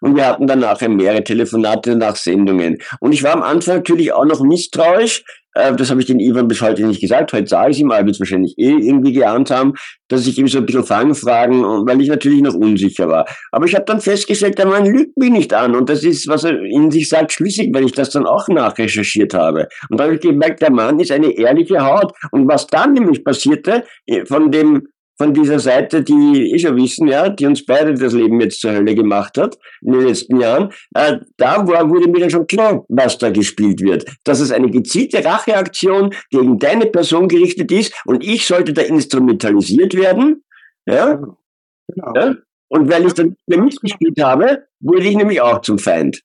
und wir hatten dann nachher mehrere Telefonate nach Sendungen. Und ich war am Anfang natürlich auch noch misstrauisch, äh, das habe ich den Ivan bis heute nicht gesagt. Heute sage ich ihm, aber wird es wahrscheinlich eh irgendwie geahnt haben, dass ich ihm so ein bisschen Fangfragen, weil ich natürlich noch unsicher war. Aber ich habe dann festgestellt, der Mann lügt mich nicht an. Und das ist, was er in sich sagt, schlüssig, weil ich das dann auch nachrecherchiert habe. Und da habe ich gemerkt, der Mann ist eine ehrliche Haut. Und was dann nämlich passierte, äh, von dem von dieser Seite, die eh schon wissen, ja, die uns beide das Leben jetzt zur Hölle gemacht hat in den letzten Jahren, äh, da war, wurde mir dann schon klar, was da gespielt wird. Dass es eine gezielte Racheaktion gegen deine Person gerichtet ist und ich sollte da instrumentalisiert werden. Ja? Genau. ja? Und weil ich dann mitgespielt habe, wurde ich nämlich auch zum Feind.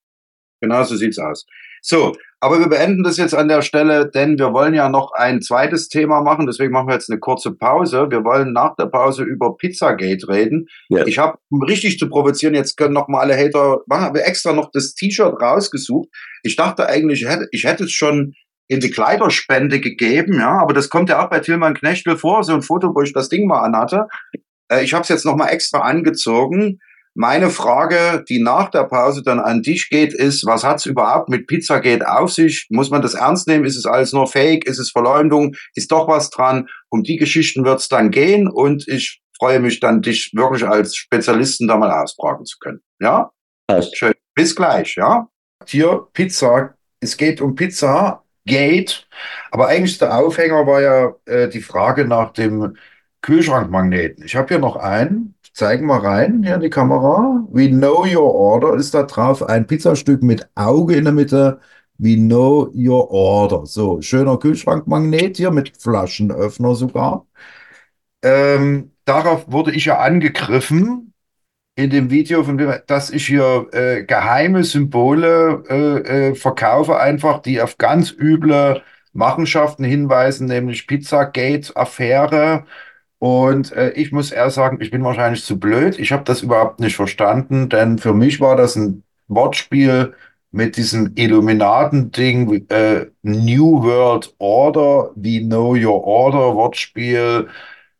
Genau so sieht's aus. So, aber wir beenden das jetzt an der Stelle, denn wir wollen ja noch ein zweites Thema machen. Deswegen machen wir jetzt eine kurze Pause. Wir wollen nach der Pause über Pizzagate reden. Ja. Ich habe, um richtig zu provozieren, jetzt können noch mal alle Hater machen, habe extra noch das T-Shirt rausgesucht. Ich dachte eigentlich, ich hätte, ich hätte es schon in die Kleiderspende gegeben, ja, aber das kommt ja auch bei Tilman Knechtel vor, so ein Foto, wo ich das Ding mal anhatte. Äh, ich habe es jetzt noch mal extra angezogen. Meine Frage, die nach der Pause dann an dich geht, ist, was hat's überhaupt mit Pizzagate auf sich? Muss man das ernst nehmen? Ist es alles nur Fake? Ist es Verleumdung? Ist doch was dran? Um die Geschichten wird's dann gehen und ich freue mich dann, dich wirklich als Spezialisten da mal ausfragen zu können. Ja? Passt. Schön. Bis gleich, ja? hier Pizza, es geht um Pizza Gate, aber eigentlich der Aufhänger war ja äh, die Frage nach dem Kühlschrankmagneten. Ich habe hier noch einen, zeigen wir rein, hier in die Kamera. We know your order ist da drauf, ein Pizzastück mit Auge in der Mitte. We know your order. So, schöner Kühlschrankmagnet hier mit Flaschenöffner sogar. Ähm, darauf wurde ich ja angegriffen in dem Video, von dem, dass ich hier äh, geheime Symbole äh, äh, verkaufe, einfach, die auf ganz üble Machenschaften hinweisen, nämlich Pizzagate-Affäre. Und äh, ich muss eher sagen, ich bin wahrscheinlich zu blöd. Ich habe das überhaupt nicht verstanden, denn für mich war das ein Wortspiel mit diesem Illuminaten-Ding, äh, New World Order, We Know Your Order, Wortspiel.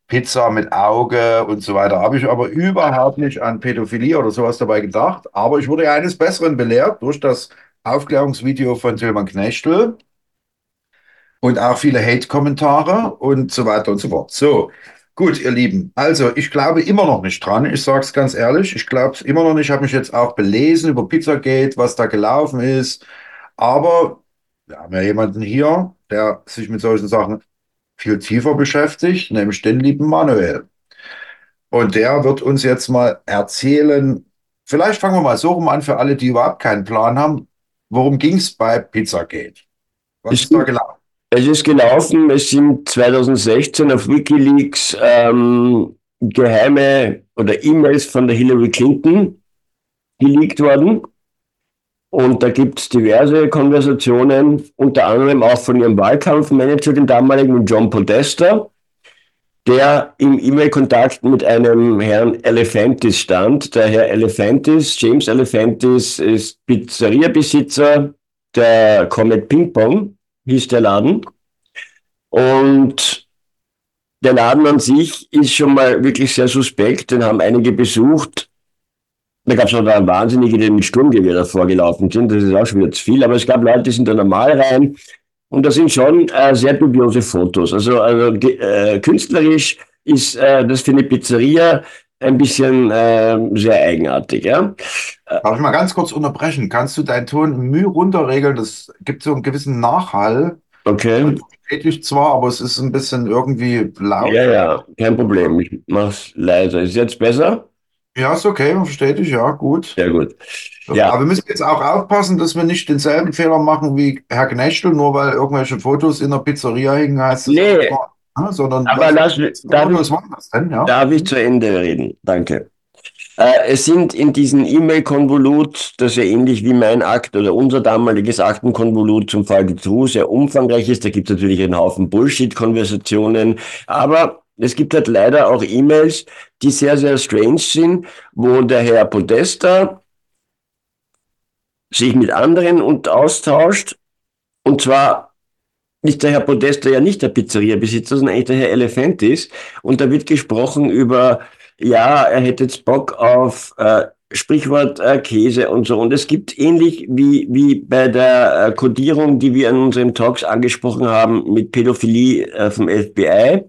Pizza mit Auge und so weiter. Habe ich aber überhaupt nicht an Pädophilie oder sowas dabei gedacht. Aber ich wurde ja eines Besseren belehrt durch das Aufklärungsvideo von Tilman Knechtel und auch viele Hate-Kommentare und so weiter und so fort. So, gut, ihr Lieben. Also, ich glaube immer noch nicht dran. Ich sage es ganz ehrlich. Ich glaube es immer noch nicht. Ich habe mich jetzt auch belesen über Pizzagate, was da gelaufen ist. Aber wir haben ja jemanden hier, der sich mit solchen Sachen viel tiefer beschäftigt, nämlich den lieben Manuel. Und der wird uns jetzt mal erzählen, vielleicht fangen wir mal so rum an, für alle, die überhaupt keinen Plan haben, worum ging es bei Pizzagate? Was ist, ist da gelaufen? Es ist gelaufen, es sind 2016 auf Wikileaks ähm, geheime oder E-Mails von der Hillary Clinton geleakt worden. Und da gibt es diverse Konversationen, unter anderem auch von ihrem Wahlkampfmanager, den damaligen John Podesta, der im E-Mail-Kontakt mit einem Herrn Elephantis stand. Der Herr Elephantis, James Elephantis, ist Pizzeria-Besitzer der Comet Ping Pong, hieß der Laden. Und der Laden an sich ist schon mal wirklich sehr suspekt, den haben einige besucht. Da gab es auch da Wahnsinnige, die mit Sturmgewehr davor gelaufen sind. Das ist auch schon wieder zu viel. Aber es gab Leute, die sind da normal rein. Und das sind schon äh, sehr dubiose Fotos. Also, also äh, künstlerisch ist äh, das für eine Pizzeria ein bisschen äh, sehr eigenartig. Ja? Darf ich mal ganz kurz unterbrechen? Kannst du deinen Ton Mühe runterregeln? Das gibt so einen gewissen Nachhall. Okay. Tätig zwar, aber es ist ein bisschen irgendwie laut. Ja, ja, kein Problem. Ich mach's leiser. Ist jetzt besser? Ja, ist okay, man versteht dich, ja, gut. Sehr gut. Ja. Aber wir müssen jetzt auch aufpassen, dass wir nicht denselben Fehler machen wie Herr Knechtel, nur weil irgendwelche Fotos in der Pizzeria hängen, heißt das nee. Ja, sondern aber lass, darf, ich, denn, ja? darf ich zu Ende reden? Danke. Äh, es sind in diesem E-Mail-Konvolut, das ja ähnlich wie mein Akt oder unser damaliges Aktenkonvolut zum Fall True sehr umfangreich ist, da gibt es natürlich einen Haufen Bullshit-Konversationen, aber es gibt halt leider auch E-Mails, die sehr, sehr strange sind, wo der Herr Podesta sich mit anderen und austauscht. Und zwar ist der Herr Podesta ja nicht der Pizzeria-Besitzer, sondern eigentlich der Herr Elephantis. Und da wird gesprochen über, ja, er hätte jetzt Bock auf äh, Sprichwort äh, Käse und so. Und es gibt ähnlich wie, wie bei der äh, die wir in unseren Talks angesprochen haben mit Pädophilie äh, vom FBI,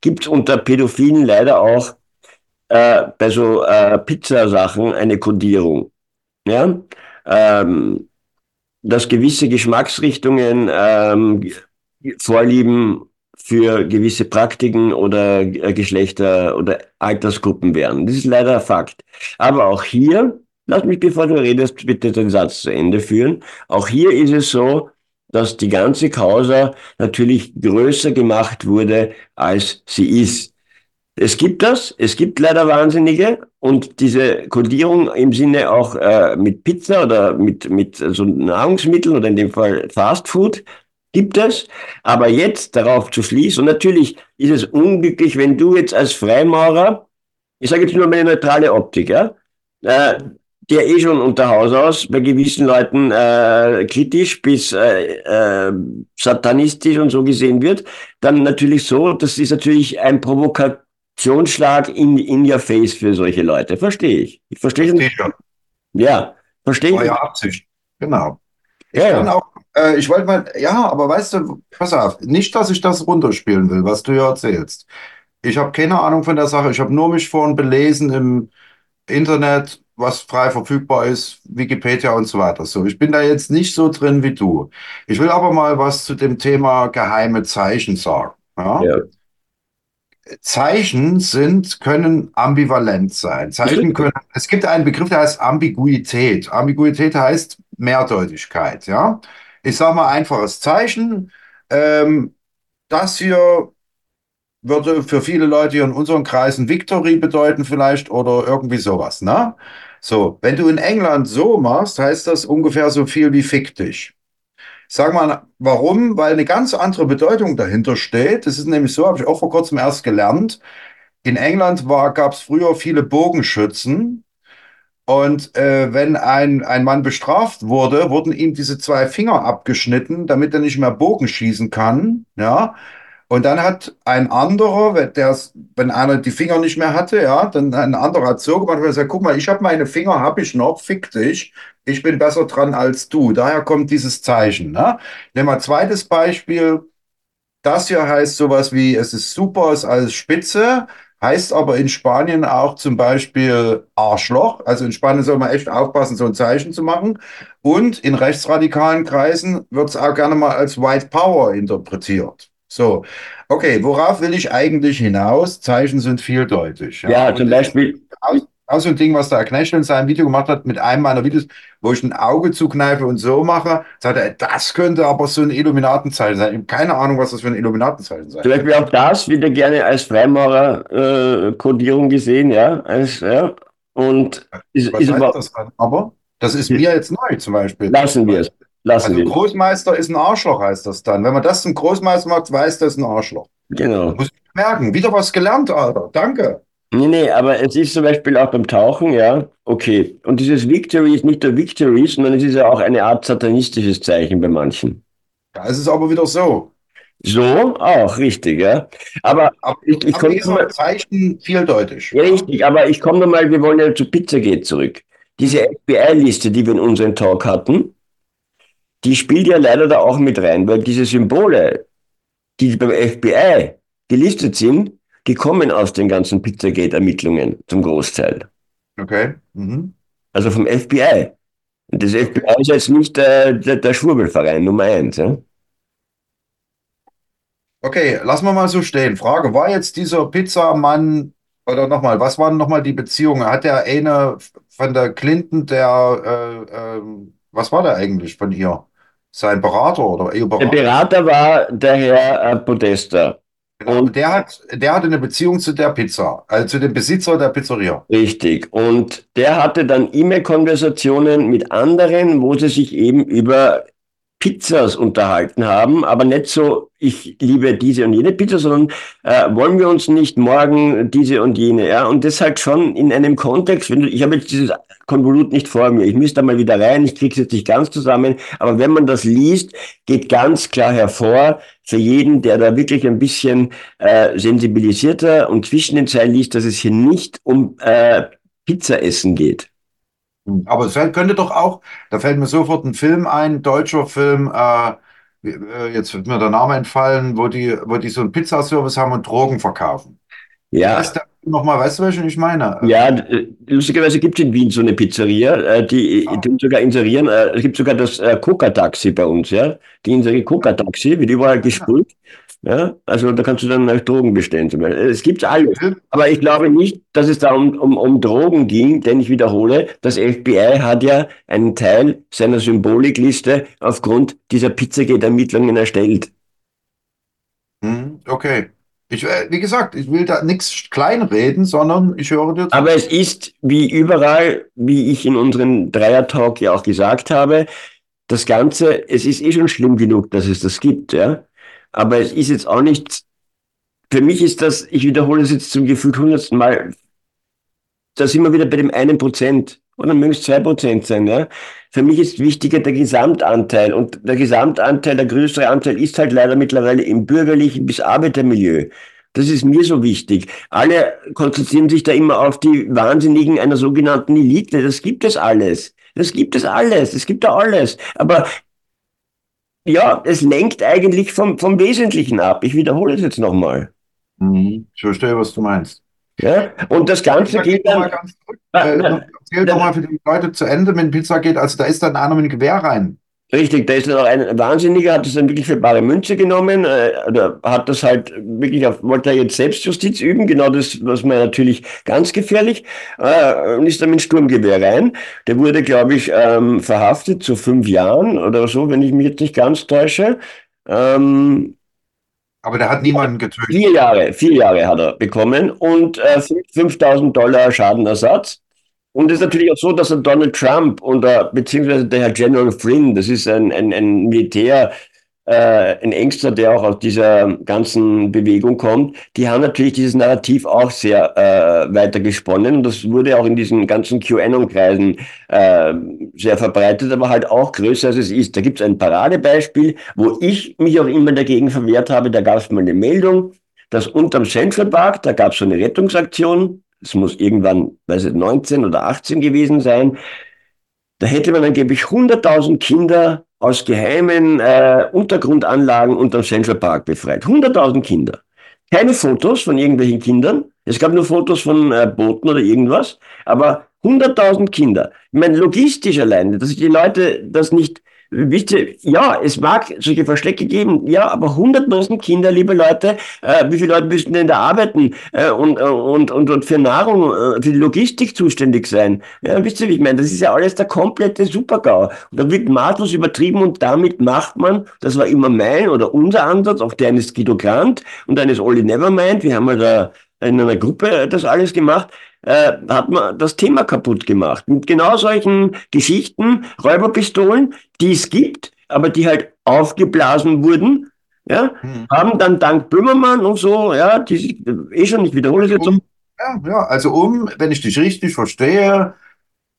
gibt es unter Pädophilen leider auch äh, bei so äh, Pizzasachen eine Kodierung. Ja? Ähm, dass gewisse Geschmacksrichtungen ähm, Vorlieben für gewisse Praktiken oder äh, Geschlechter oder Altersgruppen wären. Das ist leider Fakt. Aber auch hier, lass mich, bevor du redest, bitte den Satz zu Ende führen. Auch hier ist es so, dass die ganze Causa natürlich größer gemacht wurde, als sie ist. Es gibt das, es gibt leider Wahnsinnige und diese Kodierung im Sinne auch äh, mit Pizza oder mit, mit so Nahrungsmitteln oder in dem Fall Fast Food gibt es. Aber jetzt darauf zu schließen, und natürlich ist es unglücklich, wenn du jetzt als Freimaurer, ich sage jetzt nur meine neutrale Optik, ja, äh, der eh schon unter Haus aus, bei gewissen Leuten äh, kritisch bis äh, äh, satanistisch und so gesehen wird, dann natürlich so, das ist natürlich ein Provokationsschlag in, in your face für solche Leute. Verstehe ich. Ich verstehe es schon. Ja, verstehe ich. Eure Absicht, genau. Ich ja, kann auch, äh, ich wollte mal, ja, aber weißt du, pass auf, nicht, dass ich das runterspielen will, was du ja erzählst. Ich habe keine Ahnung von der Sache. Ich habe nur mich vorhin belesen im Internet was frei verfügbar ist, Wikipedia und so weiter. So, ich bin da jetzt nicht so drin wie du. Ich will aber mal was zu dem Thema geheime Zeichen sagen. Ja? Ja. Zeichen sind, können ambivalent sein. Zeichen können, es gibt einen Begriff, der heißt Ambiguität. Ambiguität heißt Mehrdeutigkeit, ja. Ich sage mal einfaches Zeichen. Ähm, das hier würde für viele Leute hier in unseren Kreisen Victory bedeuten vielleicht oder irgendwie sowas, ne? So, wenn du in England so machst, heißt das ungefähr so viel wie fick dich. Sag mal, warum? Weil eine ganz andere Bedeutung dahinter steht. Das ist nämlich so, habe ich auch vor kurzem erst gelernt. In England gab es früher viele Bogenschützen. Und äh, wenn ein, ein Mann bestraft wurde, wurden ihm diese zwei Finger abgeschnitten, damit er nicht mehr Bogen schießen kann. Ja. Und dann hat ein anderer, wenn, der, wenn einer die Finger nicht mehr hatte, ja, dann ein anderer hat so gemacht und gesagt, guck mal, ich habe meine Finger, habe ich noch, fick dich, ich bin besser dran als du. Daher kommt dieses Zeichen. Ne? Nehmen wir zweites Beispiel. Das hier heißt sowas wie, es ist super, es ist alles spitze, heißt aber in Spanien auch zum Beispiel Arschloch. Also in Spanien soll man echt aufpassen, so ein Zeichen zu machen. Und in rechtsradikalen Kreisen wird es auch gerne mal als White Power interpretiert. So, okay, worauf will ich eigentlich hinaus? Zeichen sind vieldeutig. Ja, zum Und Beispiel, auch so ein Ding, was der Herr Knechtel in seinem Video gemacht hat, mit einem meiner Videos, wo ich ein Auge zukneife und so mache, sagt er, das könnte aber so ein Illuminatenzeichen sein. Ich habe keine Ahnung, was das für ein Illuminatenzeichen sein zum Beispiel auch das wird ja gerne als Freimaurer-Kodierung gesehen, ja. Als, ja. Und ist, Was ist aber, das dann? Aber das ist mir jetzt neu zum Beispiel. lassen wir es. Lassen Also wir. Großmeister ist ein Arschloch, heißt das dann. Wenn man das zum Großmeister macht, weiß das ein Arschloch. Genau. Muss ich merken. Wieder was gelernt, Alter. Danke. Nee, nee, aber es ist zum Beispiel auch beim Tauchen, ja, okay. Und dieses Victory ist nicht nur Victory, sondern es ist ja auch eine Art satanistisches Zeichen bei manchen. Da ist es aber wieder so. So, auch, richtig, ja. Aber Aber, ich, ich komme gesagt, Zeichen vieldeutig. Ja, richtig, aber ich komme nochmal, wir wollen ja zu Pizzagate zurück. Diese FBI-Liste, die wir in unserem Talk hatten, die spielt ja leider da auch mit rein, weil diese Symbole, die beim FBI gelistet sind, die kommen aus den ganzen Pizzagate-Ermittlungen zum Großteil. Okay. Mhm. Also vom FBI. Und das FBI ist jetzt nicht der, der, der Schwurbelverein Nummer eins. Ja? Okay, lassen wir mal so stehen. Frage, war jetzt dieser Pizzamann, oder nochmal, was waren nochmal die Beziehungen? Hat der eine von der Clinton, der, äh, ähm, was war der eigentlich von ihr? Sein Berater oder ihr Der Berater? Berater war der Herr äh, Podesta. Genau, und- der hat, der hatte eine Beziehung zu der Pizza, also zu dem Besitzer der Pizzeria. Richtig. Und der hatte dann E-Mail-Konversationen mit anderen, wo sie sich eben über Pizzas unterhalten haben, aber nicht so, ich liebe diese und jene Pizza, sondern äh, wollen wir uns nicht morgen diese und jene, ja, und das halt schon in einem Kontext, wenn du, ich habe jetzt dieses Konvolut nicht vor mir, ich müsste da mal wieder rein, ich krieg's jetzt nicht ganz zusammen, aber wenn man das liest, geht ganz klar hervor, für jeden, der da wirklich ein bisschen äh, sensibilisierter und zwischen den Zeilen liest, dass es hier nicht um äh, Pizza essen geht. Aber es könnte doch auch, da fällt mir sofort ein Film ein, deutscher Film, äh, wie- äh, jetzt wird mir der Name entfallen, wo die, wo die so einen Pizzaservice haben und Drogen verkaufen. Ja, Weißt du nochmal, weißt du, welchen ich meine? ja, äh, lustigerweise gibt es in Wien so eine Pizzeria, äh, die, Ah. die sogar inserieren. Äh, es gibt sogar das äh, Coca-Taxi bei uns, ja. Die inserieren Coca-Taxi, wird überall gesprüht. Ja, also da kannst du dann äh, Drogen bestellen. Zum Beispiel. Es gibt alles. Aber ich glaube nicht, dass es da um, um, um Drogen ging, denn ich wiederhole, das FBI hat ja einen Teil seiner Symbolikliste aufgrund dieser Pizzagate-Ermittlungen erstellt. Hm, Okay. Ich, äh, wie gesagt, ich will da nichts kleinreden, sondern ich höre dir zu. Aber es ist wie überall, wie ich in unserem Dreier-Talk ja auch gesagt habe, das Ganze, es ist eh schon schlimm genug, dass es das gibt, ja. Aber es ist jetzt auch nicht, für mich ist das, ich wiederhole es jetzt zum gefühlt hundertsten Mal, da sind wir wieder bei dem einen Prozent. Oder mögen es zwei Prozent sein, ja. Für mich ist wichtiger der Gesamtanteil. Und der Gesamtanteil, der größere Anteil ist halt leider mittlerweile im bürgerlichen bis Arbeitermilieu. Das ist mir so wichtig. Alle konzentrieren sich da immer auf die Wahnsinnigen einer sogenannten Elite. Das gibt es alles. Das gibt es alles. Es gibt da alles. Aber ja, es lenkt eigentlich vom, vom Wesentlichen ab. Ich wiederhole es jetzt nochmal. Mhm. Ich verstehe, was du meinst. Ja? Und das Ganze geht dann. Ah, Äh, erzähl doch mal für die Leute zu Ende, wenn Pizza geht. Also da ist dann einer mit einem Gewehr rein. Richtig, da ist dann auch ein Wahnsinniger, hat das dann wirklich für bare Münze genommen, äh, oder hat das halt wirklich auf, wollte er jetzt Selbstjustiz üben, genau das, was man natürlich ganz gefährlich, äh, und ist dann mit dem Sturmgewehr rein. Der wurde, glaube ich, ähm, verhaftet zu fünf Jahren oder so, wenn ich mich jetzt nicht ganz täusche. Ähm, Aber der hat niemanden getötet. Vier Jahre, vier Jahre hat er bekommen und äh, 5000 Dollar Schadenersatz. Und es ist natürlich auch so, dass der Donald Trump und beziehungsweise der Herr General Flynn, das ist ein, ein, ein Militär, äh, ein Ängster, der auch aus dieser ganzen Bewegung kommt, die haben natürlich dieses Narrativ auch sehr äh, weiter gesponnen. Und das wurde auch in diesen ganzen QAnon-Kreisen äh, sehr verbreitet, aber halt auch größer als es ist. Da gibt es ein Paradebeispiel, wo ich mich auch immer dagegen verwehrt habe. Da gab es mal eine Meldung, dass unterm Central Park, da gab es so eine Rettungsaktion, es muss irgendwann, weiß ich, 19 oder 18 gewesen sein, da hätte man angeblich 100.000 Kinder aus geheimen äh, Untergrundanlagen unterm Central Park befreit. 100.000 Kinder. Keine Fotos von irgendwelchen Kindern. Es gab nur Fotos von äh, Booten oder irgendwas. Aber 100.000 Kinder. Ich meine, logistisch alleine, dass die Leute das nicht, wisst ihr, ja, es mag solche Verstecke geben, ja, aber 100.000 Kinder, liebe Leute, äh, wie viele Leute müssten denn da arbeiten äh, und, äh, und, und, und für Nahrung, äh, für die Logistik zuständig sein? Ja, wisst ihr, wie ich meine? Das ist ja alles der komplette Supergau. Und da wird maßlos übertrieben und damit macht man, das war immer mein oder unser Ansatz, auch der eines Guido Grant und eines Olli Nevermind, wir haben mal da in einer Gruppe das alles gemacht, äh, hat man das Thema kaputt gemacht. Mit genau solchen Geschichten, Räuberpistolen, die es gibt, aber die halt aufgeblasen wurden, ja, Hm. haben dann dank Böhmermann und so, ja, die sich eh schon, ich wiederhole es jetzt um, Ja, ja, also um, wenn ich dich richtig verstehe,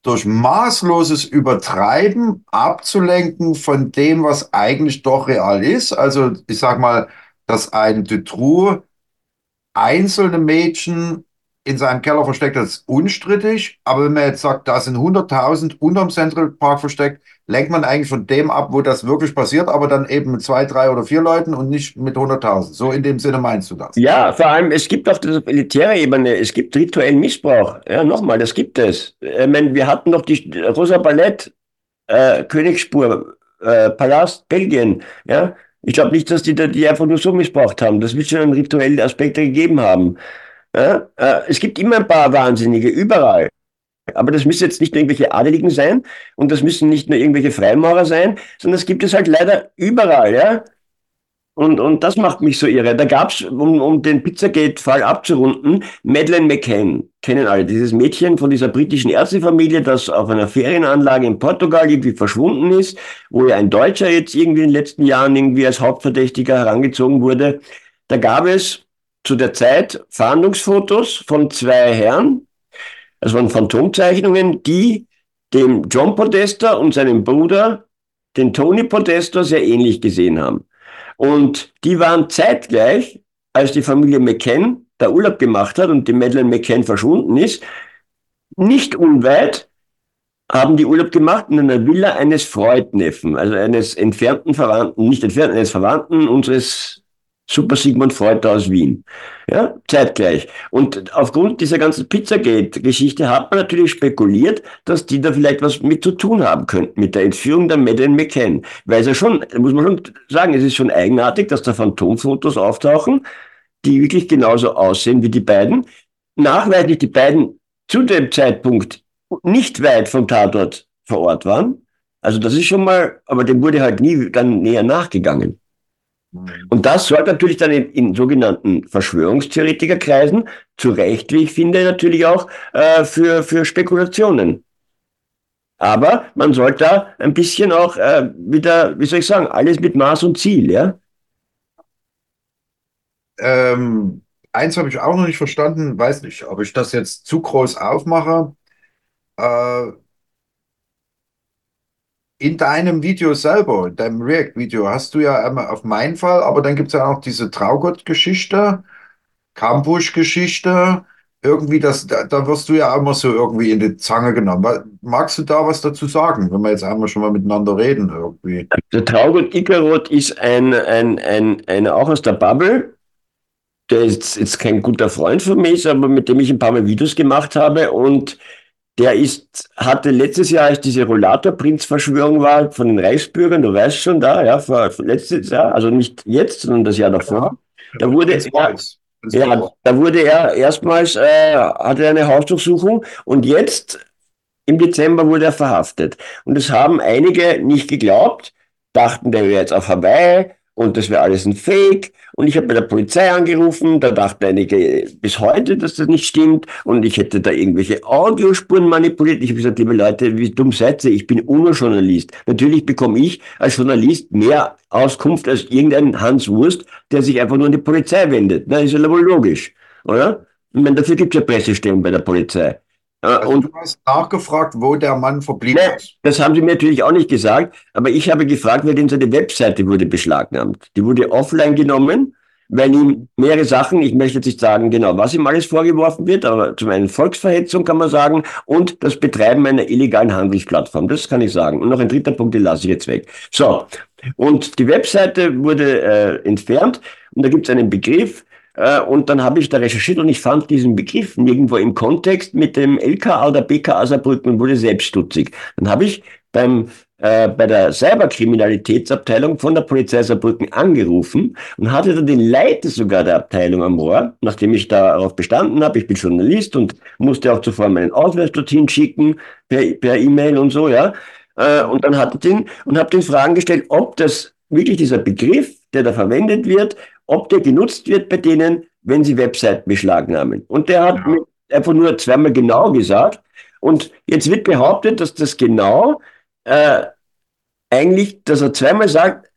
durch maßloses Übertreiben abzulenken von dem, was eigentlich doch real ist. Also ich sag mal, dass ein Dutroux einzelne Mädchen in seinem Keller versteckt, das ist unstrittig. Aber wenn man jetzt sagt, da sind 100.000 unterm Central Park versteckt, lenkt man eigentlich von dem ab, wo das wirklich passiert, aber dann eben mit zwei, drei oder vier Leuten und nicht mit 100.000. So in dem Sinne meinst du das? Ja, vor allem, es gibt auf der elitären Ebene, es gibt rituellen Missbrauch. Ja, nochmal, das gibt es. Ich meine, wir hatten doch die Rosa Ballett, äh, Königsspur, äh, Palast, Belgien. Ja, ich glaube nicht, dass die da- die einfach nur so missbraucht haben. Das wird schon einen rituellen Aspekt gegeben haben. Ja, äh, es gibt immer ein paar Wahnsinnige, überall. Aber das müssen jetzt nicht nur irgendwelche Adeligen sein und das müssen nicht nur irgendwelche Freimaurer sein, sondern es gibt es halt leider überall, ja. Und, und das macht mich so irre. Da gab's, um, um den Pizzagate-Fall abzurunden, Madeleine McCann, kennen alle, dieses Mädchen von dieser britischen Ärztefamilie, das auf einer Ferienanlage in Portugal irgendwie verschwunden ist, wo ja ein Deutscher jetzt irgendwie in den letzten Jahren irgendwie als Hauptverdächtiger herangezogen wurde. Da gab es zu der Zeit Fahndungsfotos von zwei Herren, also von Phantomzeichnungen, die dem John Podesta und seinem Bruder, den Tony Podesta, sehr ähnlich gesehen haben. Und die waren zeitgleich, als die Familie McCann da Urlaub gemacht hat und die Madeleine McCann verschwunden ist, nicht unweit haben die Urlaub gemacht in einer Villa eines Freud-Neffen, also eines entfernten Verwandten, nicht entfernten, eines Verwandten unseres Super Sigmund Freud aus Wien. Ja, zeitgleich. Und aufgrund dieser ganzen Pizzagate-Geschichte hat man natürlich spekuliert, dass die da vielleicht was mit zu tun haben könnten, mit der Entführung der Madeleine McCann. Weil es ja schon, muss man schon sagen, es ist schon eigenartig, dass da Phantomfotos auftauchen, die wirklich genauso aussehen wie die beiden. Nachweislich die beiden zu dem Zeitpunkt nicht weit vom Tatort vor Ort waren. Also das ist schon mal, aber dem wurde halt nie dann näher nachgegangen. Und das sorgt natürlich dann in, in sogenannten Verschwörungstheoretikerkreisen, zu Recht, wie ich finde, natürlich auch äh, für, für Spekulationen. Aber man sollte da ein bisschen auch äh, wieder, wie soll ich sagen, alles mit Maß und Ziel, ja? Ähm, eins habe ich auch noch nicht verstanden, weiß nicht, ob ich das jetzt zu groß aufmache. Äh, in deinem Video selber, in deinem React-Video, hast du ja einmal auf meinen Fall, aber dann gibt es ja auch diese Traugott-Geschichte, Kampusch-Geschichte. Irgendwie, das, da, da wirst du ja immer so irgendwie in die Zange genommen. Magst du da was dazu sagen, wenn wir jetzt einmal schon mal miteinander reden irgendwie? Der Traugott Ikarot ist ein, ein, ein, einer auch aus der Bubble, der ist jetzt kein guter Freund von mir ist, aber mit dem ich ein paar Mal Videos gemacht habe und der ist, hatte letztes Jahr, als diese Rollator-Prinz-Verschwörung war von den Reichsbürgern, du weißt schon da, ja, vor, letztes Jahr, also nicht jetzt, sondern das Jahr davor, da wurde er, ja, da wurde er erstmals, äh, hatte er eine Hausdurchsuchung und jetzt im Dezember wurde er verhaftet. Und das haben einige nicht geglaubt, dachten, der wäre jetzt auf Hawaii und das wäre alles ein Fake. Und ich habe bei der Polizei angerufen, da dachten einige bis heute, dass das nicht stimmt und ich hätte da irgendwelche Audiospuren manipuliert. Ich habe gesagt, liebe Leute, wie dumm seid ihr? Ich bin UNO-Journalist. Natürlich bekomme ich als Journalist mehr Auskunft als irgendein Hans Wurst, der sich einfach nur an die Polizei wendet. Na, ist ja wohl logisch, oder? Ich meine, dafür gibt es ja Pressestellen bei der Polizei. Also und du hast nachgefragt, wo der Mann verblieben ne, ist. Das haben sie mir natürlich auch nicht gesagt, aber ich habe gefragt, weil denn seine Webseite wurde beschlagnahmt. Die wurde offline genommen, weil ihm mehrere Sachen, ich möchte jetzt nicht sagen genau, was ihm alles vorgeworfen wird, aber zum einen Volksverhetzung kann man sagen und das Betreiben einer illegalen Handelsplattform, das kann ich sagen. Und noch ein dritter Punkt, den lasse ich jetzt weg. So, und die Webseite wurde äh, entfernt und da gibt es einen Begriff, äh, und dann habe ich da recherchiert und ich fand diesen Begriff nirgendwo im Kontext mit dem LKA oder BKA Saarbrücken und wurde selbst stutzig. Dann habe ich beim äh, bei der Cyberkriminalitätsabteilung von der Polizei Saarbrücken angerufen und hatte dann den Leiter sogar der Abteilung am Rohr, nachdem ich darauf bestanden habe, ich bin Journalist und musste auch zuvor meinen Ausweis dorthin schicken, per E-Mail und so, ja. Äh, und dann hatte den und habe den Fragen gestellt, ob das wirklich dieser Begriff, der da verwendet wird, ob der genutzt wird bei denen, wenn sie Webseiten beschlagnahmen. Und der hat ja. einfach nur zweimal genau gesagt. Und jetzt wird behauptet, dass das genau äh, eigentlich, dass er zweimal sagt,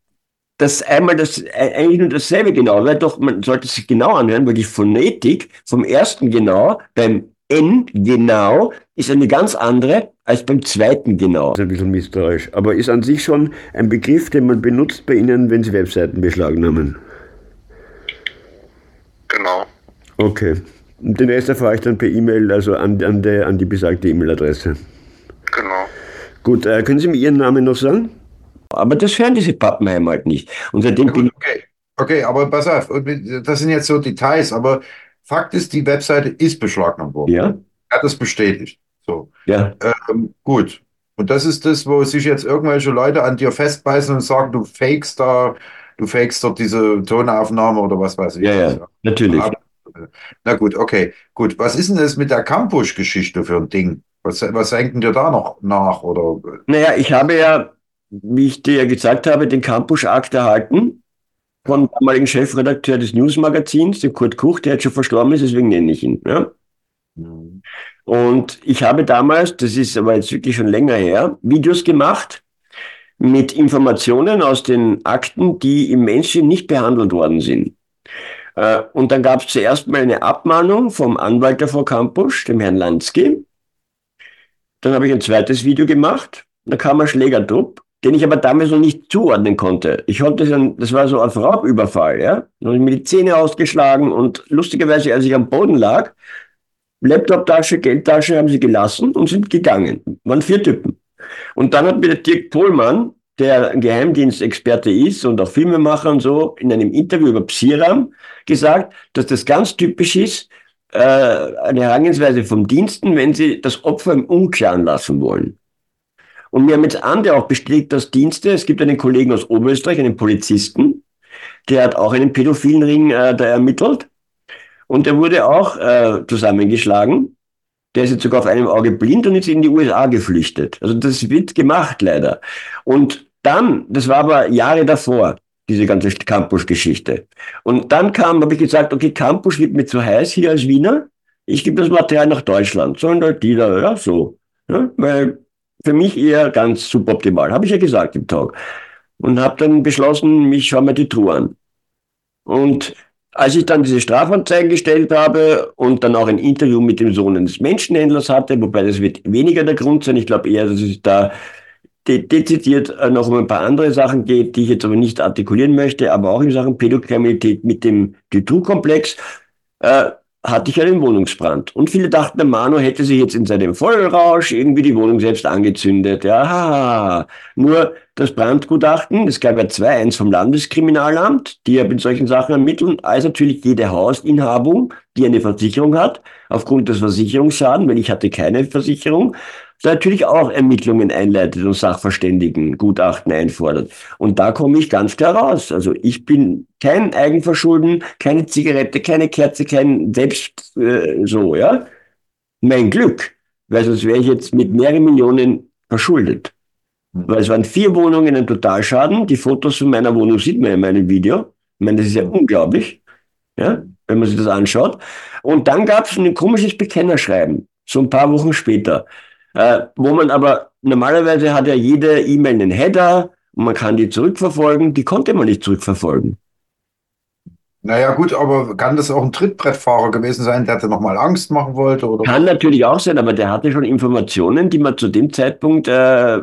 dass einmal das äh, eigentlich nur dasselbe genau, weil doch man sollte sich genau anhören, weil die Phonetik vom ersten genau beim N genau ist eine ganz andere als beim zweiten genau. Das ist ein bisschen misstrauisch, aber ist an sich schon ein Begriff, den man benutzt bei Ihnen, wenn Sie Webseiten beschlagnahmen. Genau. Okay. Und den Rest erfahre ich dann per E-Mail, also an, an, der, an die besagte E-Mail-Adresse. Genau. Gut, äh, können Sie mir Ihren Namen noch sagen? Aber das hören diese Pappenheim halt nicht. Und seitdem ja, gut, okay. okay, aber pass auf, das sind jetzt so Details, aber Fakt ist, die Webseite ist beschlagnahmt worden. Ja. Er hat das bestätigt. So. Ja. Ähm, gut. Und das ist das, wo sich jetzt irgendwelche Leute an dir festbeißen und sagen, du fakest da du fakest dort diese Tonaufnahme oder was weiß ich. Ja, ja, natürlich. Na gut, okay. Gut, was ist denn das mit der Campus-Geschichte für ein Ding? Was, was denken dir da noch nach? Oder? Naja, ich habe ja, wie ich dir ja gesagt habe, den Campus-Akt erhalten vom damaligen Chefredakteur des Newsmagazins, dem Kurt Kuch, der jetzt schon verstorben ist, deswegen nenne ich ihn. Ja? Mhm. Und ich habe damals, das ist aber jetzt wirklich schon länger her, Videos gemacht mit Informationen aus den Akten, die im Menschen nicht behandelt worden sind. Äh, und dann gab es zuerst mal eine Abmahnung vom Anwalt der Frau Campus, dem Herrn Lansky. Dann habe ich ein zweites Video gemacht. Da kam ein Schlägertrupp, den ich aber damals noch nicht zuordnen konnte. Ich konnte dann, das war so ein Raubüberfall, ja. Dann habe ich mir die Zähne ausgeschlagen und lustigerweise, als ich am Boden lag, Laptoptasche, Geldtasche haben sie gelassen und sind gegangen. Waren vier Typen. Und dann hat mir der Dirk Pohlmann, der Geheimdienstexperte ist und auch Filmemacher und so, in einem Interview über Psiram gesagt, dass das ganz typisch ist, äh, eine Herangehensweise vom Diensten, wenn sie das Opfer im Unklaren lassen wollen. Und mir haben jetzt andere auch bestätigt, dass Dienste, es gibt einen Kollegen aus Oberösterreich, einen Polizisten, der hat auch einen pädophilen Ring äh, da ermittelt. Und der wurde auch äh, zusammengeschlagen. Der ist jetzt sogar auf einem Auge blind und ist in die USA geflüchtet. Also das wird gemacht, leider. Und dann, das war aber Jahre davor, diese ganze Campus-Geschichte. Und dann kam, habe ich gesagt, okay, Campus wird mir zu heiß hier als Wiener. Ich gebe das Material nach Deutschland. Halt die da, ja, so. Ja, weil für mich eher ganz suboptimal, habe ich ja gesagt im Talk. Und habe dann beschlossen, mich schaue mir die Truhe an. Und als ich dann diese Strafanzeigen gestellt habe und dann auch ein Interview mit dem Sohn eines Menschenhändlers hatte, wobei das wird weniger der Grund sein, ich glaube eher, dass es da de dezidiert äh, noch um ein paar andere Sachen geht, die ich jetzt aber nicht artikulieren möchte, aber auch in Sachen Pädokriminalität mit dem Dutroux-Komplex, äh, hatte ich einen Wohnungsbrand. Und viele dachten, der Manu hätte sich jetzt in seinem Vollrausch irgendwie die Wohnung selbst angezündet. Ja, nur das Brandgutachten, es gab ja zwei, eins vom Landeskriminalamt, die ja mit solchen Sachen ermitteln, als natürlich jede Hausinhabung, die eine Versicherung hat, aufgrund des Versicherungsschaden, weil ich hatte keine Versicherung, natürlich auch Ermittlungen einleitet und Sachverständigengutachten einfordert. Und da komme ich ganz klar raus. Also ich bin kein Eigenverschulden, keine Zigarette, keine Kerze, kein Selbst äh, so, ja. Mein Glück, weil sonst wäre ich jetzt mit mehreren Millionen verschuldet. Weil es waren vier Wohnungen ein Totalschaden. Die Fotos von meiner Wohnung sieht man in meinem Video. Ich meine, das ist ja unglaublich, ja, wenn man sich das anschaut. Und dann gab es ein komisches Bekennerschreiben, so ein paar Wochen später. Äh, wo man aber normalerweise hat ja jede E-Mail einen Header und man kann die zurückverfolgen. Die konnte man nicht zurückverfolgen. Naja, gut, aber kann das auch ein Trittbrettfahrer gewesen sein, der dir nochmal Angst machen wollte? Oder? Kann natürlich auch sein, aber der hatte schon Informationen, die man zu dem Zeitpunkt, äh,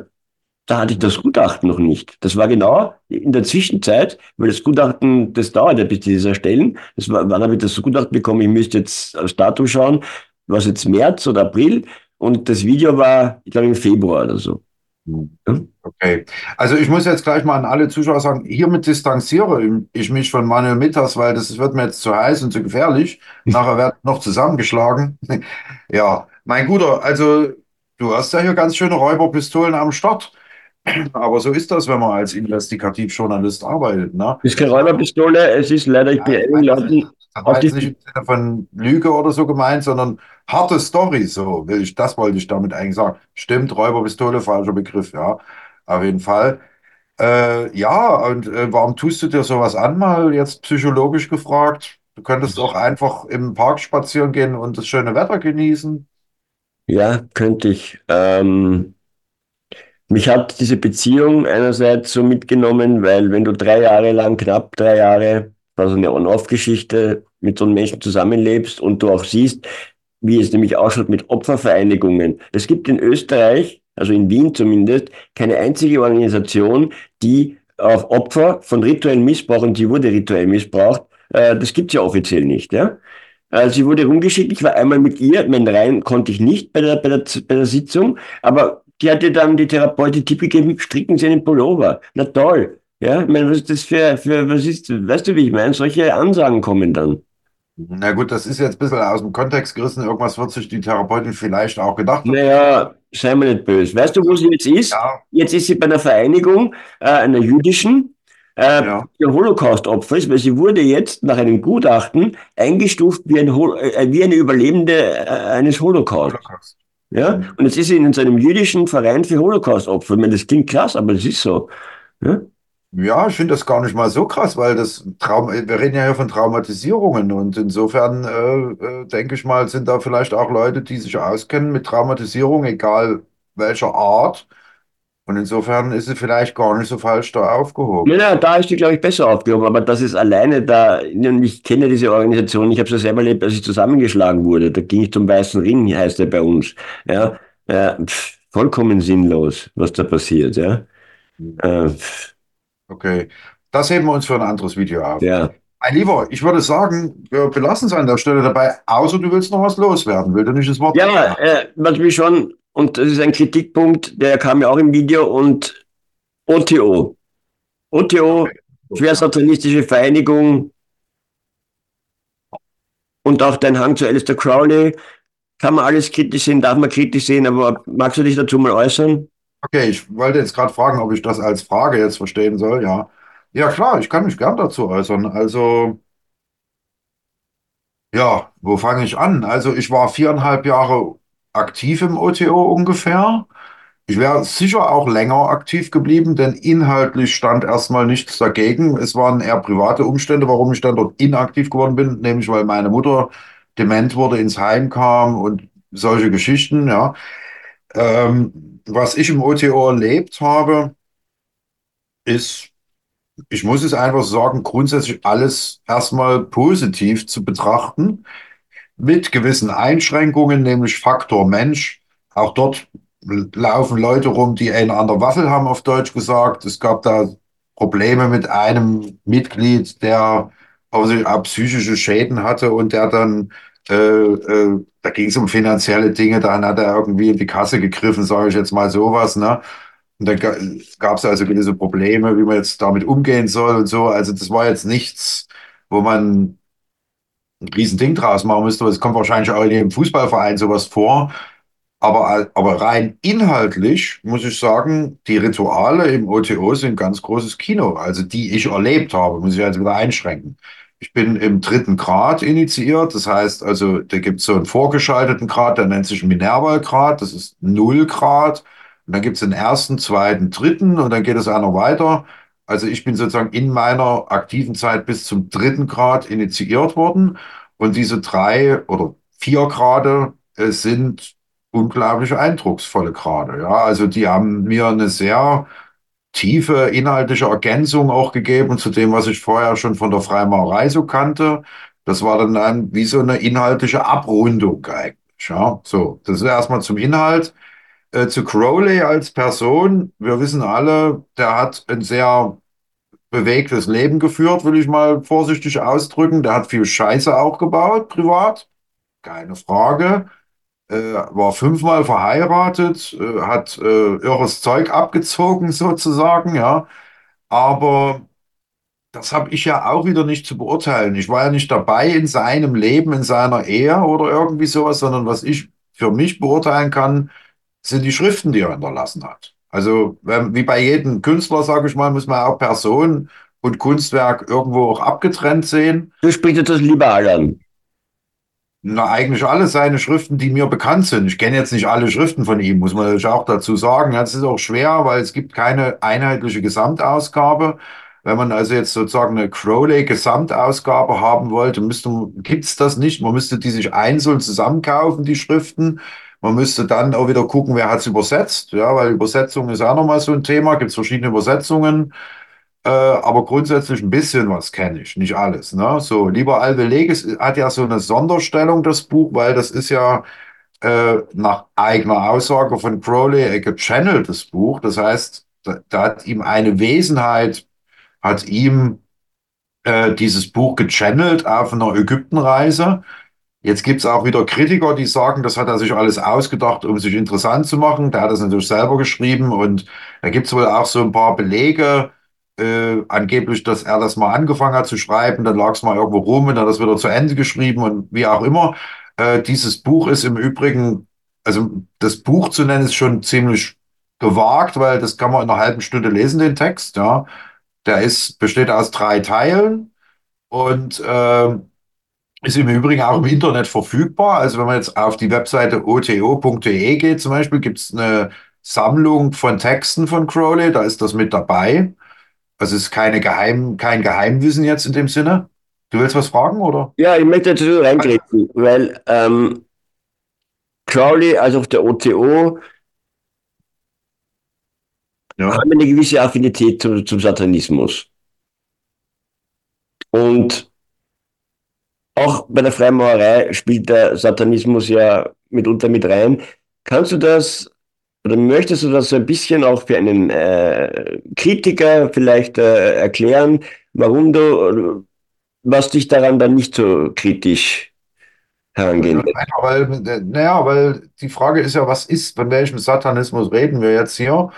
da hatte ich das Gutachten noch nicht. Das war genau in der Zwischenzeit, weil das Gutachten, das dauert ja bis die das erstellen. Das war, wann habe ich das Gutachten bekommen? Ich müsste jetzt aufs Datum schauen. Was jetzt März oder April? Und das Video war, ich glaube, im Februar oder so. Okay. Also ich muss jetzt gleich mal an alle Zuschauer sagen, hiermit distanziere ich mich von Manuel Mitters, weil das wird mir jetzt zu heiß und zu gefährlich. Nachher wird noch zusammengeschlagen. ja, mein Guter, also du hast ja hier ganz schöne Räuberpistolen am Start. Aber so ist das, wenn man als Investigativjournalist arbeitet. Ne? Es ist keine Räuberpistole, es ist leider, ich bin Leuten das war jetzt nicht im Sinne von Lüge oder so gemeint, sondern harte Story, so will ich, das wollte ich damit eigentlich sagen. Stimmt, Räuberpistole, falscher Begriff, ja, auf jeden Fall. Äh, ja, und äh, warum tust du dir sowas an, mal jetzt psychologisch gefragt? Du könntest auch einfach im Park spazieren gehen und das schöne Wetter genießen. Ja, könnte ich. Ähm, mich hat diese Beziehung einerseits so mitgenommen, weil wenn du drei Jahre lang, knapp drei Jahre also eine On-Off-Geschichte mit so einem Menschen zusammenlebst und du auch siehst, wie es nämlich ausschaut mit Opfervereinigungen. Es gibt in Österreich, also in Wien zumindest, keine einzige Organisation, die auf Opfer von rituellen Missbrauch, und die wurde rituell missbraucht, äh, das gibt's ja offiziell nicht. Ja? Äh, sie wurde rumgeschickt, ich war einmal mit ihr, mein rein konnte ich nicht bei der, bei der, bei der Sitzung, aber die hatte dann die Therapeutin Tipp gegeben, stricken Sie einen Pullover. Na toll. Ja, ich meine, was ist das für, für, was ist, weißt du, wie ich meine? Solche Ansagen kommen dann. Na gut, das ist jetzt ein bisschen aus dem Kontext gerissen. Irgendwas wird sich die Therapeutin vielleicht auch gedacht haben. Naja, sei mir nicht böse. Weißt du, wo sie jetzt ist? Ja. Jetzt ist sie bei einer Vereinigung, äh, einer jüdischen, äh, Ja. Holocaust-Opfer ist, weil sie wurde jetzt nach einem Gutachten eingestuft wie, ein, Hol- äh, wie eine Überlebende äh, eines Holocaust. Holocaust. Ja? Und jetzt ist sie in so einem jüdischen Verein für Holocaust-Opfer. Ich meine, das klingt krass, aber das ist so. Ja? Ja, ich finde das gar nicht mal so krass, weil das Traum, wir reden ja hier von Traumatisierungen und insofern äh, äh, denke ich mal, sind da vielleicht auch Leute, die sich auskennen mit Traumatisierung, egal welcher Art. Und insofern ist sie vielleicht gar nicht so falsch da aufgehoben. Ja, da ist die, glaube ich, besser aufgehoben, aber das ist alleine da, und ich kenne diese Organisation, ich habe es ja selber erlebt, als ich zusammengeschlagen wurde. Da ging ich zum Weißen Ring, heißt er bei uns. Ja, äh, pff, vollkommen sinnlos, was da passiert, ja. Äh, Okay, das heben wir uns für ein anderes Video auf. ja. Mein Lieber, ich würde sagen, wir belassen es an der Stelle dabei, außer du willst noch was loswerden. Will du nicht das Wort? Ja, äh, mich schon, und das ist ein Kritikpunkt, der kam ja auch im Video, und OTO. OTO, schwersatanistische Vereinigung und auch dein Hang zu Alistair Crowley, kann man alles kritisch sehen, darf man kritisch sehen, aber magst du dich dazu mal äußern? Okay, ich wollte jetzt gerade fragen, ob ich das als Frage jetzt verstehen soll. Ja, ja klar, ich kann mich gern dazu äußern. Also, ja, wo fange ich an? Also, ich war viereinhalb Jahre aktiv im OTO ungefähr. Ich wäre sicher auch länger aktiv geblieben, denn inhaltlich stand erstmal nichts dagegen. Es waren eher private Umstände, warum ich dann dort inaktiv geworden bin, nämlich weil meine Mutter dement wurde, ins Heim kam und solche Geschichten, ja. Ähm, was ich im OTO erlebt habe, ist, ich muss es einfach sagen, grundsätzlich alles erstmal positiv zu betrachten, mit gewissen Einschränkungen, nämlich Faktor Mensch. Auch dort laufen Leute rum, die eine an der Waffel haben, auf Deutsch gesagt. Es gab da Probleme mit einem Mitglied, der offensichtlich auch psychische Schäden hatte und der dann Äh, äh, da ging es um finanzielle Dinge, dann hat er irgendwie in die Kasse gegriffen, sage ich jetzt mal sowas, ne? Und dann gab es also gewisse Probleme, wie man jetzt damit umgehen soll und so. Also das war jetzt nichts, wo man ein Riesending draus machen müsste. Es kommt wahrscheinlich auch in jedem Fußballverein sowas vor. Aber, aber rein inhaltlich muss ich sagen, die Rituale im OTO sind ganz großes Kino. Also die ich erlebt habe, muss ich jetzt wieder einschränken. Ich bin im dritten Grad initiiert. Das heißt also, da gibt es so einen vorgeschalteten Grad, der nennt sich Minerval-Grad. Das ist null Grad. Und dann gibt es den ersten, zweiten, dritten und dann geht es einer weiter. Also ich bin sozusagen in meiner aktiven Zeit bis zum dritten Grad initiiert worden. Und diese drei oder vier Grade äh, sind unglaublich eindrucksvolle Grade. Ja, also die haben mir eine sehr tiefe inhaltliche Ergänzung auch gegeben zu dem, was ich vorher schon von der Freimaurerei so kannte. Das war dann ein, wie so eine inhaltliche Abrundung eigentlich. Ja, so, das ist erstmal zum Inhalt. Äh, zu Crowley als Person. Wir wissen alle, der hat ein sehr bewegtes Leben geführt, will ich mal vorsichtig ausdrücken. Der hat viel Scheiße auch gebaut, privat. Keine Frage. Äh, war fünfmal verheiratet, äh, hat äh, irres Zeug abgezogen sozusagen, ja. Aber das habe ich ja auch wieder nicht zu beurteilen. Ich war ja nicht dabei in seinem Leben, in seiner Ehe oder irgendwie sowas, sondern was ich für mich beurteilen kann, sind die Schriften, die er hinterlassen hat. Also wie bei jedem Künstler, sage ich mal, muss man auch Person und Kunstwerk irgendwo auch abgetrennt sehen. Du sprichst das liberal an. Na, eigentlich alle seine Schriften, die mir bekannt sind. Ich kenne jetzt nicht alle Schriften von ihm, muss man natürlich auch dazu sagen. Das ist auch schwer, weil es gibt keine einheitliche Gesamtausgabe. Wenn man also jetzt sozusagen eine Crowley-Gesamtausgabe haben wollte, müsste, gibt's das nicht. Man müsste die sich einzeln zusammenkaufen, die Schriften. Man müsste dann auch wieder gucken, wer hat's übersetzt. Ja, weil Übersetzung ist auch nochmal so ein Thema. Gibt es verschiedene Übersetzungen. Äh, aber grundsätzlich ein bisschen was kenne ich, nicht alles. Ne? So, lieber Alve Leges hat ja so eine Sonderstellung, das Buch, weil das ist ja äh, nach eigener Aussage von Crowley ein gechanneltes Buch. Das heißt, da, da hat ihm eine Wesenheit, hat ihm äh, dieses Buch gechannelt auf einer Ägyptenreise. Jetzt gibt es auch wieder Kritiker, die sagen, das hat er sich alles ausgedacht, um sich interessant zu machen. Der hat das natürlich selber geschrieben und da gibt es wohl auch so ein paar Belege, äh, angeblich, dass er das mal angefangen hat zu schreiben, dann lag es mal irgendwo rum und dann hat das wieder zu Ende geschrieben und wie auch immer. Äh, dieses Buch ist im Übrigen, also das Buch zu nennen, ist schon ziemlich gewagt, weil das kann man in einer halben Stunde lesen, den Text. Ja, der ist besteht aus drei Teilen und äh, ist im Übrigen auch im Internet verfügbar. Also wenn man jetzt auf die Webseite oto.de geht zum Beispiel, gibt es eine Sammlung von Texten von Crowley, da ist das mit dabei. Also es ist keine Geheim, kein Geheimwissen jetzt in dem Sinne. Du willst was fragen, oder? Ja, ich möchte dazu reingreifen, weil ähm, Crowley, also auf der OTO, ja. haben eine gewisse Affinität zu, zum Satanismus. Und auch bei der Freimaurerei spielt der Satanismus ja mitunter mit rein. Kannst du das oder möchtest du das so ein bisschen auch für einen äh, Kritiker vielleicht äh, erklären, warum du, was dich daran dann nicht so kritisch herangehen lässt? Naja, weil, naja, weil die Frage ist ja, was ist, von welchem Satanismus reden wir jetzt hier?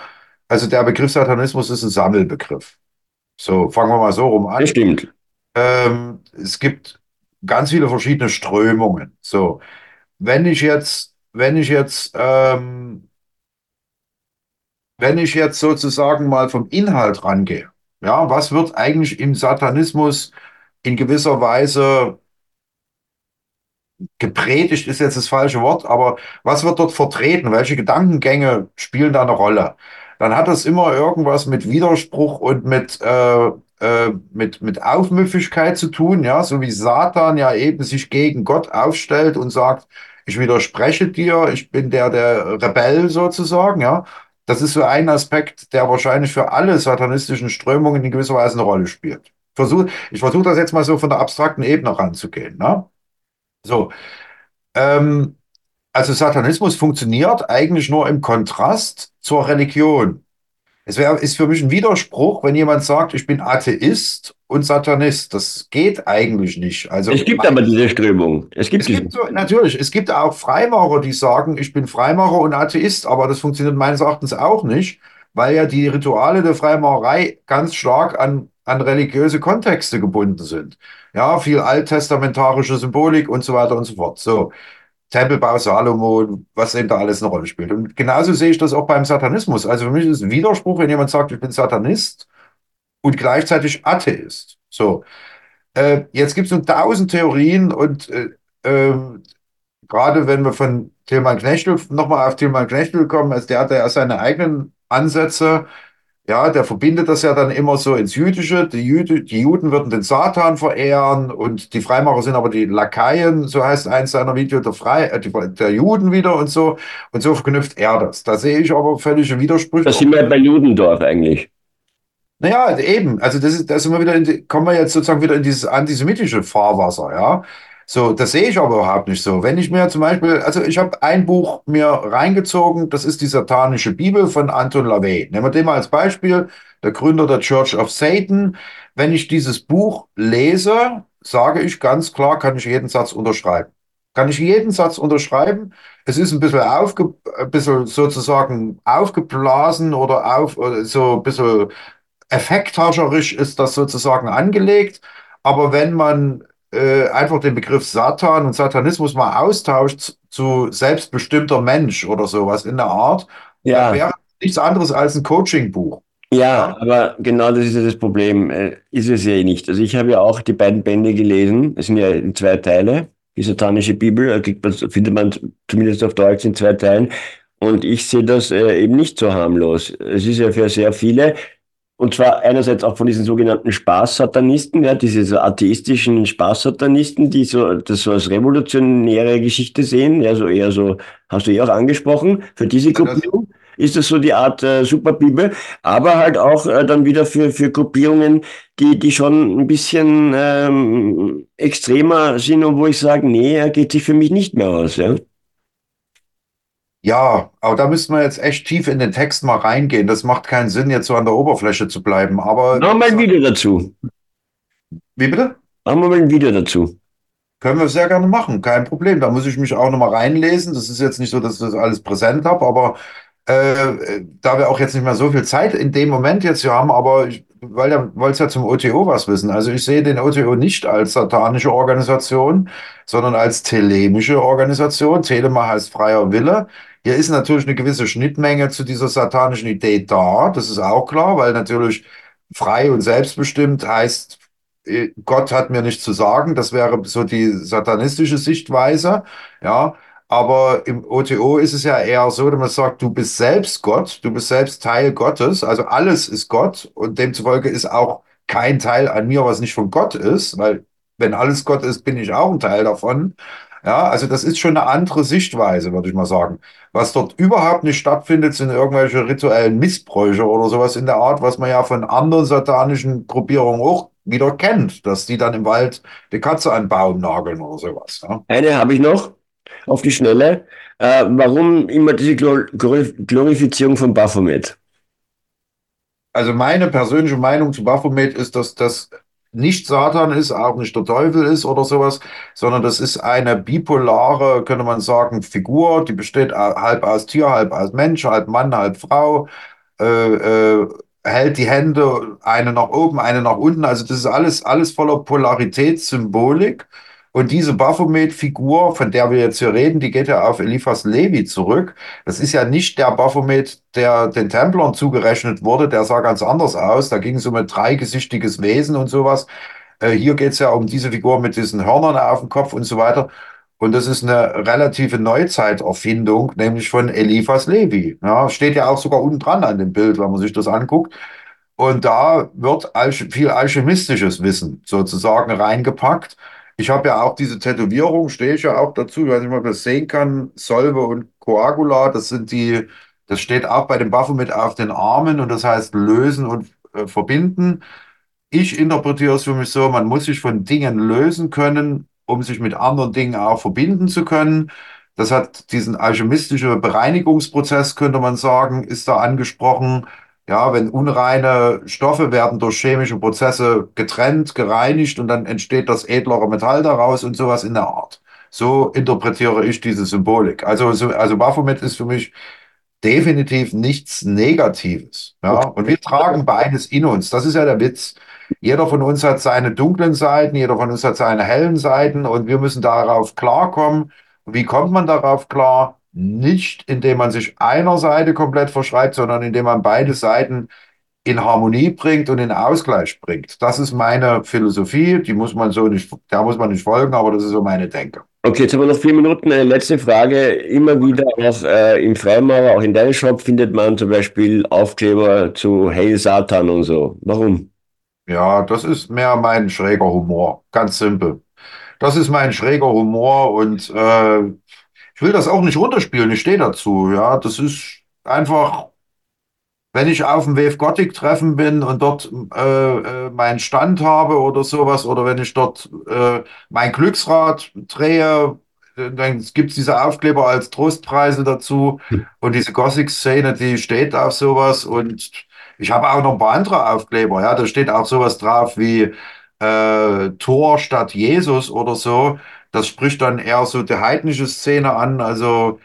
Also der Begriff Satanismus ist ein Sammelbegriff. So, fangen wir mal so rum an. Das stimmt. Ähm, es gibt ganz viele verschiedene Strömungen. So, wenn ich jetzt, wenn ich jetzt, ähm, wenn ich jetzt sozusagen mal vom Inhalt rangehe, ja, was wird eigentlich im Satanismus in gewisser Weise gepredigt, ist jetzt das falsche Wort, aber was wird dort vertreten? Welche Gedankengänge spielen da eine Rolle? Dann hat das immer irgendwas mit Widerspruch und mit äh, äh, mit, mit Aufmüffigkeit zu tun, ja, so wie Satan ja eben sich gegen Gott aufstellt und sagt, ich widerspreche dir, ich bin der, der Rebell sozusagen, ja. Das ist so ein Aspekt, der wahrscheinlich für alle satanistischen Strömungen in gewisser Weise eine Rolle spielt. Ich versuche das jetzt mal so von der abstrakten Ebene ranzugehen. Ne? So, ähm, also Satanismus funktioniert eigentlich nur im Kontrast zur Religion. Es wäre, ist für mich ein Widerspruch, wenn jemand sagt, ich bin Atheist und Satanist. Das geht eigentlich nicht. Also Es gibt aber diese Strömung. Es gibt es diese. gibt so, natürlich, es gibt auch Freimaurer, die sagen, ich bin Freimaurer und Atheist, aber das funktioniert meines Erachtens auch nicht, weil ja die Rituale der Freimaurerei ganz stark an, an religiöse Kontexte gebunden sind. Ja, viel alttestamentarische Symbolik und so weiter und so fort. So, Tempelbau Salomon, was eben da alles eine Rolle spielt. Und genauso sehe ich das auch beim Satanismus. Also für mich ist es ein Widerspruch, wenn jemand sagt, ich bin Satanist und gleichzeitig Atheist. So. Äh, jetzt gibt es nun tausend Theorien und äh, ähm, gerade wenn wir von Tilman Knechtel nochmal auf Tilman Knechtel kommen, als der hat ja seine eigenen Ansätze. Ja, der verbindet das ja dann immer so ins Jüdische. Die, Jüde, die Juden würden den Satan verehren und die Freimaurer sind aber die Lakaien, so heißt eins seiner Videos, der, Frei, äh, die, der Juden wieder und so. Und so verknüpft er das. Da sehe ich aber völlige Widersprüche. Da sind wir bei Ludendorff eigentlich. Naja, eben. Also das ist, da sind wir wieder in die, kommen wir jetzt sozusagen wieder in dieses antisemitische Fahrwasser, ja. So, das sehe ich aber überhaupt nicht so. Wenn ich mir zum Beispiel, also ich habe ein Buch mir reingezogen, das ist die satanische Bibel von Anton LaVey. Nehmen wir den mal als Beispiel, der Gründer der Church of Satan. Wenn ich dieses Buch lese, sage ich ganz klar, kann ich jeden Satz unterschreiben. Kann ich jeden Satz unterschreiben. Es ist ein bisschen, aufge, ein bisschen sozusagen aufgeblasen oder auf, so ein bisschen effekthascherisch ist das sozusagen angelegt. Aber wenn man äh, einfach den Begriff Satan und Satanismus mal austauscht zu selbstbestimmter Mensch oder sowas in der Art, Ja. wäre nichts anderes als ein Coaching-Buch. Ja, aber genau das ist ja das Problem. Äh, Ist es ja eh nicht. Also ich habe ja auch die beiden Bände gelesen. Es sind ja in zwei Teile. Die satanische Bibel man, findet man zumindest auf Deutsch in zwei Teilen. Und ich sehe das äh, eben nicht so harmlos. Es ist ja für sehr viele, und zwar einerseits auch von diesen sogenannten Spaßsatanisten, ja, diese so atheistischen Spaßsatanisten, die so das so als revolutionäre Geschichte sehen, ja, so eher so, hast du eh auch angesprochen, für diese Gruppierung ist das so die Art äh, Superbibel, aber halt auch äh, dann wieder für, für Gruppierungen, die, die schon ein bisschen ähm, extremer sind und wo ich sage, nee, er geht sich für mich nicht mehr aus. Ja? Ja, aber da müssten wir jetzt echt tief in den Text mal reingehen. Das macht keinen Sinn, jetzt so an der Oberfläche zu bleiben. Aber Machen wir ein Video dazu. wie bitte? Machen wir mal ein Video dazu. Können wir sehr gerne machen, kein Problem. Da muss ich mich auch nochmal reinlesen. Das ist jetzt nicht so, dass ich das alles präsent habe, aber äh, da wir auch jetzt nicht mehr so viel Zeit in dem Moment jetzt hier haben, aber ich, weil der wollte ja zum OTO was wissen. Also ich sehe den OTO nicht als satanische Organisation, sondern als telemische Organisation. Telema heißt freier Wille. Hier ist natürlich eine gewisse Schnittmenge zu dieser satanischen Idee da. Das ist auch klar, weil natürlich frei und selbstbestimmt heißt, äh, Gott hat mir nichts zu sagen. Das wäre so die satanistische Sichtweise. Ja, aber im OTO ist es ja eher so, dass man sagt, du bist selbst Gott, du bist selbst Teil Gottes. Also alles ist Gott und demzufolge ist auch kein Teil an mir, was nicht von Gott ist, weil wenn alles Gott ist, bin ich auch ein Teil davon. Ja, also das ist schon eine andere Sichtweise, würde ich mal sagen. Was dort überhaupt nicht stattfindet, sind irgendwelche rituellen Missbräuche oder sowas in der Art, was man ja von anderen satanischen Gruppierungen auch wieder kennt, dass die dann im Wald die Katze an Baum nageln oder sowas. Ja. Eine habe ich noch auf die Schnelle. Äh, warum immer diese Glor Glorifizierung von Baphomet? Also meine persönliche Meinung zu Baphomet ist, dass das nicht Satan ist, auch nicht der Teufel ist oder sowas, sondern das ist eine bipolare, könnte man sagen, Figur, die besteht halb aus Tier, halb aus Mensch, halb Mann, halb Frau, äh, äh, hält die Hände, eine nach oben, eine nach unten. Also das ist alles, alles voller Polaritätssymbolik. Und diese Baphomet-Figur, von der wir jetzt hier reden, die geht ja auf Eliphas Levi zurück. Das ist ja nicht der Baphomet, der den Templern zugerechnet wurde. Der sah ganz anders aus. Da ging es um ein dreigesichtiges Wesen und sowas. Äh, hier geht es ja um diese Figur mit diesen Hörnern auf dem Kopf und so weiter. Und das ist eine relative Neuzeiterfindung, nämlich von Eliphas Levi. Ja, steht ja auch sogar unten dran an dem Bild, wenn man sich das anguckt. Und da wird viel alchemistisches Wissen sozusagen reingepackt. Ich habe ja auch diese Tätowierung, stehe ich ja auch dazu, ich weiß nicht, ob man das sehen kann, Solve und Coagula, das sind die, das steht auch bei dem Baphomet auf den Armen und das heißt lösen und äh, verbinden. Ich interpretiere es für mich so, man muss sich von Dingen lösen können, um sich mit anderen Dingen auch verbinden zu können. Das hat diesen alchemistische Bereinigungsprozess, könnte man sagen, ist da angesprochen. Ja, wenn unreine Stoffe werden durch chemische Prozesse getrennt, gereinigt und dann entsteht das edlere Metall daraus und sowas in der Art. So interpretiere ich diese Symbolik. Also, so, also Baphomet ist für mich definitiv nichts Negatives. Ja, und wir tragen beides in uns. Das ist ja der Witz. Jeder von uns hat seine dunklen Seiten, jeder von uns hat seine hellen Seiten und wir müssen darauf klarkommen. Wie kommt man darauf klar? Nicht, indem man sich einer Seite komplett verschreibt, sondern indem man beide Seiten in Harmonie bringt und in Ausgleich bringt. Das ist meine Philosophie, die muss man so nicht, der muss man nicht folgen, aber das ist so meine Denke. Okay, jetzt haben wir noch vier Minuten. Eine letzte Frage. Immer wieder auch äh, im Freimaurer, auch in deinem Shop findet man zum Beispiel Aufkleber zu Hail Satan und so. Warum? Ja, das ist mehr mein schräger Humor. Ganz simpel. Das ist mein schräger Humor und äh, ich will das auch nicht runterspielen. Ich stehe dazu. Ja, das ist einfach, wenn ich auf dem Wave Gothic Treffen bin und dort äh, äh, meinen Stand habe oder sowas, oder wenn ich dort äh, mein Glücksrad drehe, dann gibt's diese Aufkleber als Trostpreise dazu. Und diese Gothic-Szene, die steht auf sowas. Und ich habe auch noch ein paar andere Aufkleber. Ja, da steht auch sowas drauf wie äh, Tor statt Jesus oder so. Das spricht dann eher so die heidnische Szene an. Also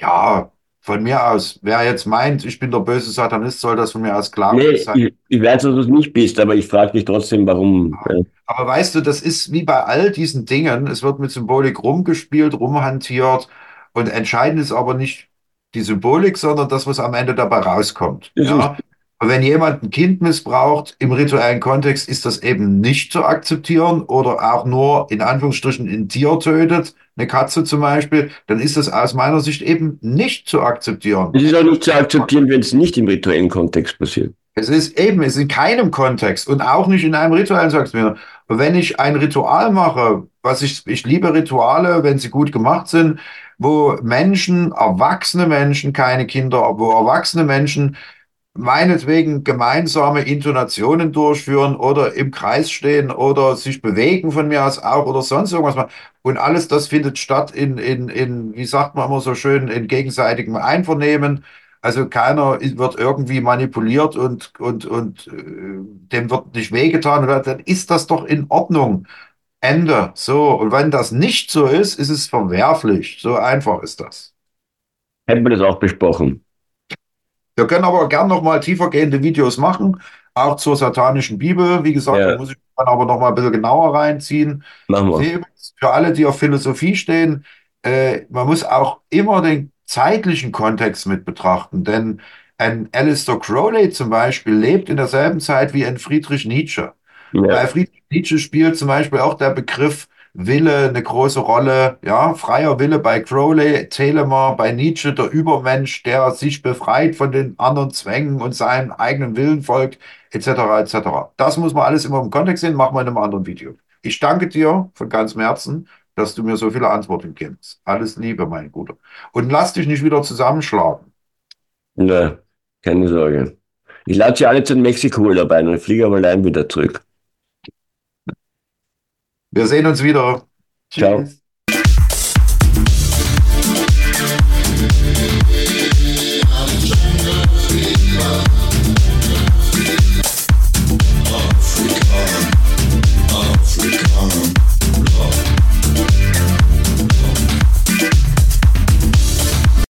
ja, von mir aus, wer jetzt meint, ich bin der böse Satanist, soll das von mir aus glauben. Nee, sein. ich, ich weiß, dass du es nicht bist, aber ich frage dich trotzdem, warum. äh, Aber weißt du, das ist wie bei all diesen Dingen, es wird mit Symbolik rumgespielt, rumhantiert und entscheidend ist aber nicht die Symbolik, sondern das, was am Ende dabei rauskommt. Das Ja? Und wenn jemand ein Kind missbraucht im rituellen Kontext, ist das eben nicht zu akzeptieren oder auch nur in Anführungsstrichen ein Tier tötet, eine Katze zum Beispiel, dann ist das aus meiner Sicht eben nicht zu akzeptieren. Es ist auch nicht zu akzeptieren, wenn es nicht im rituellen Kontext passiert. Es ist eben, es ist in keinem Kontext und auch nicht in einem rituellen, sagst du mir. Und wenn ich ein Ritual mache, was ich, ich liebe Rituale, wenn sie gut gemacht sind, wo Menschen, erwachsene Menschen, keine Kinder, wo erwachsene Menschen meinetwegen gemeinsame Intonationen durchführen oder im Kreis stehen oder sich bewegen von mir aus auch oder sonst irgendwas machen. Und alles das findet statt in, in, in, wie sagt man immer so schön, in gegenseitigem Einvernehmen. Also keiner wird irgendwie manipuliert und, und, und äh, dem wird nicht wehgetan. Dann ist das doch in Ordnung. Ende. So. Und wenn das nicht so ist, ist es verwerflich. So einfach ist das. Hätten wir das auch besprochen. Wir können aber gern nochmal tiefergehende Videos machen, auch zur satanischen Bibel. Wie gesagt, Ja. da muss ich dann aber nochmal ein bisschen genauer reinziehen. Machen wir. Für alle, die auf Philosophie stehen, äh, man muss auch immer den zeitlichen Kontext mit betrachten, denn ein Alistair Crowley zum Beispiel lebt in derselben Zeit wie ein Friedrich Nietzsche. Ja. Bei Friedrich Nietzsche spielt zum Beispiel auch der Begriff Wille eine große Rolle. Ja, freier Wille bei Crowley, Telemann bei Nietzsche, der Übermensch, der sich befreit von den anderen Zwängen und seinem eigenen Willen folgt, etc. etc. Das muss man alles immer im Kontext sehen, machen wir in einem anderen Video. Ich danke dir von ganzem Herzen, dass du mir so viele Antworten gibst. Alles Liebe, mein Guter. Und lass dich nicht wieder zusammenschlagen. Na, keine Sorge. Ich lade sie alle zu Mexiko-Urlaub ein und fliege aber allein wieder zurück. Wir sehen uns wieder. Ciao. Tschüss.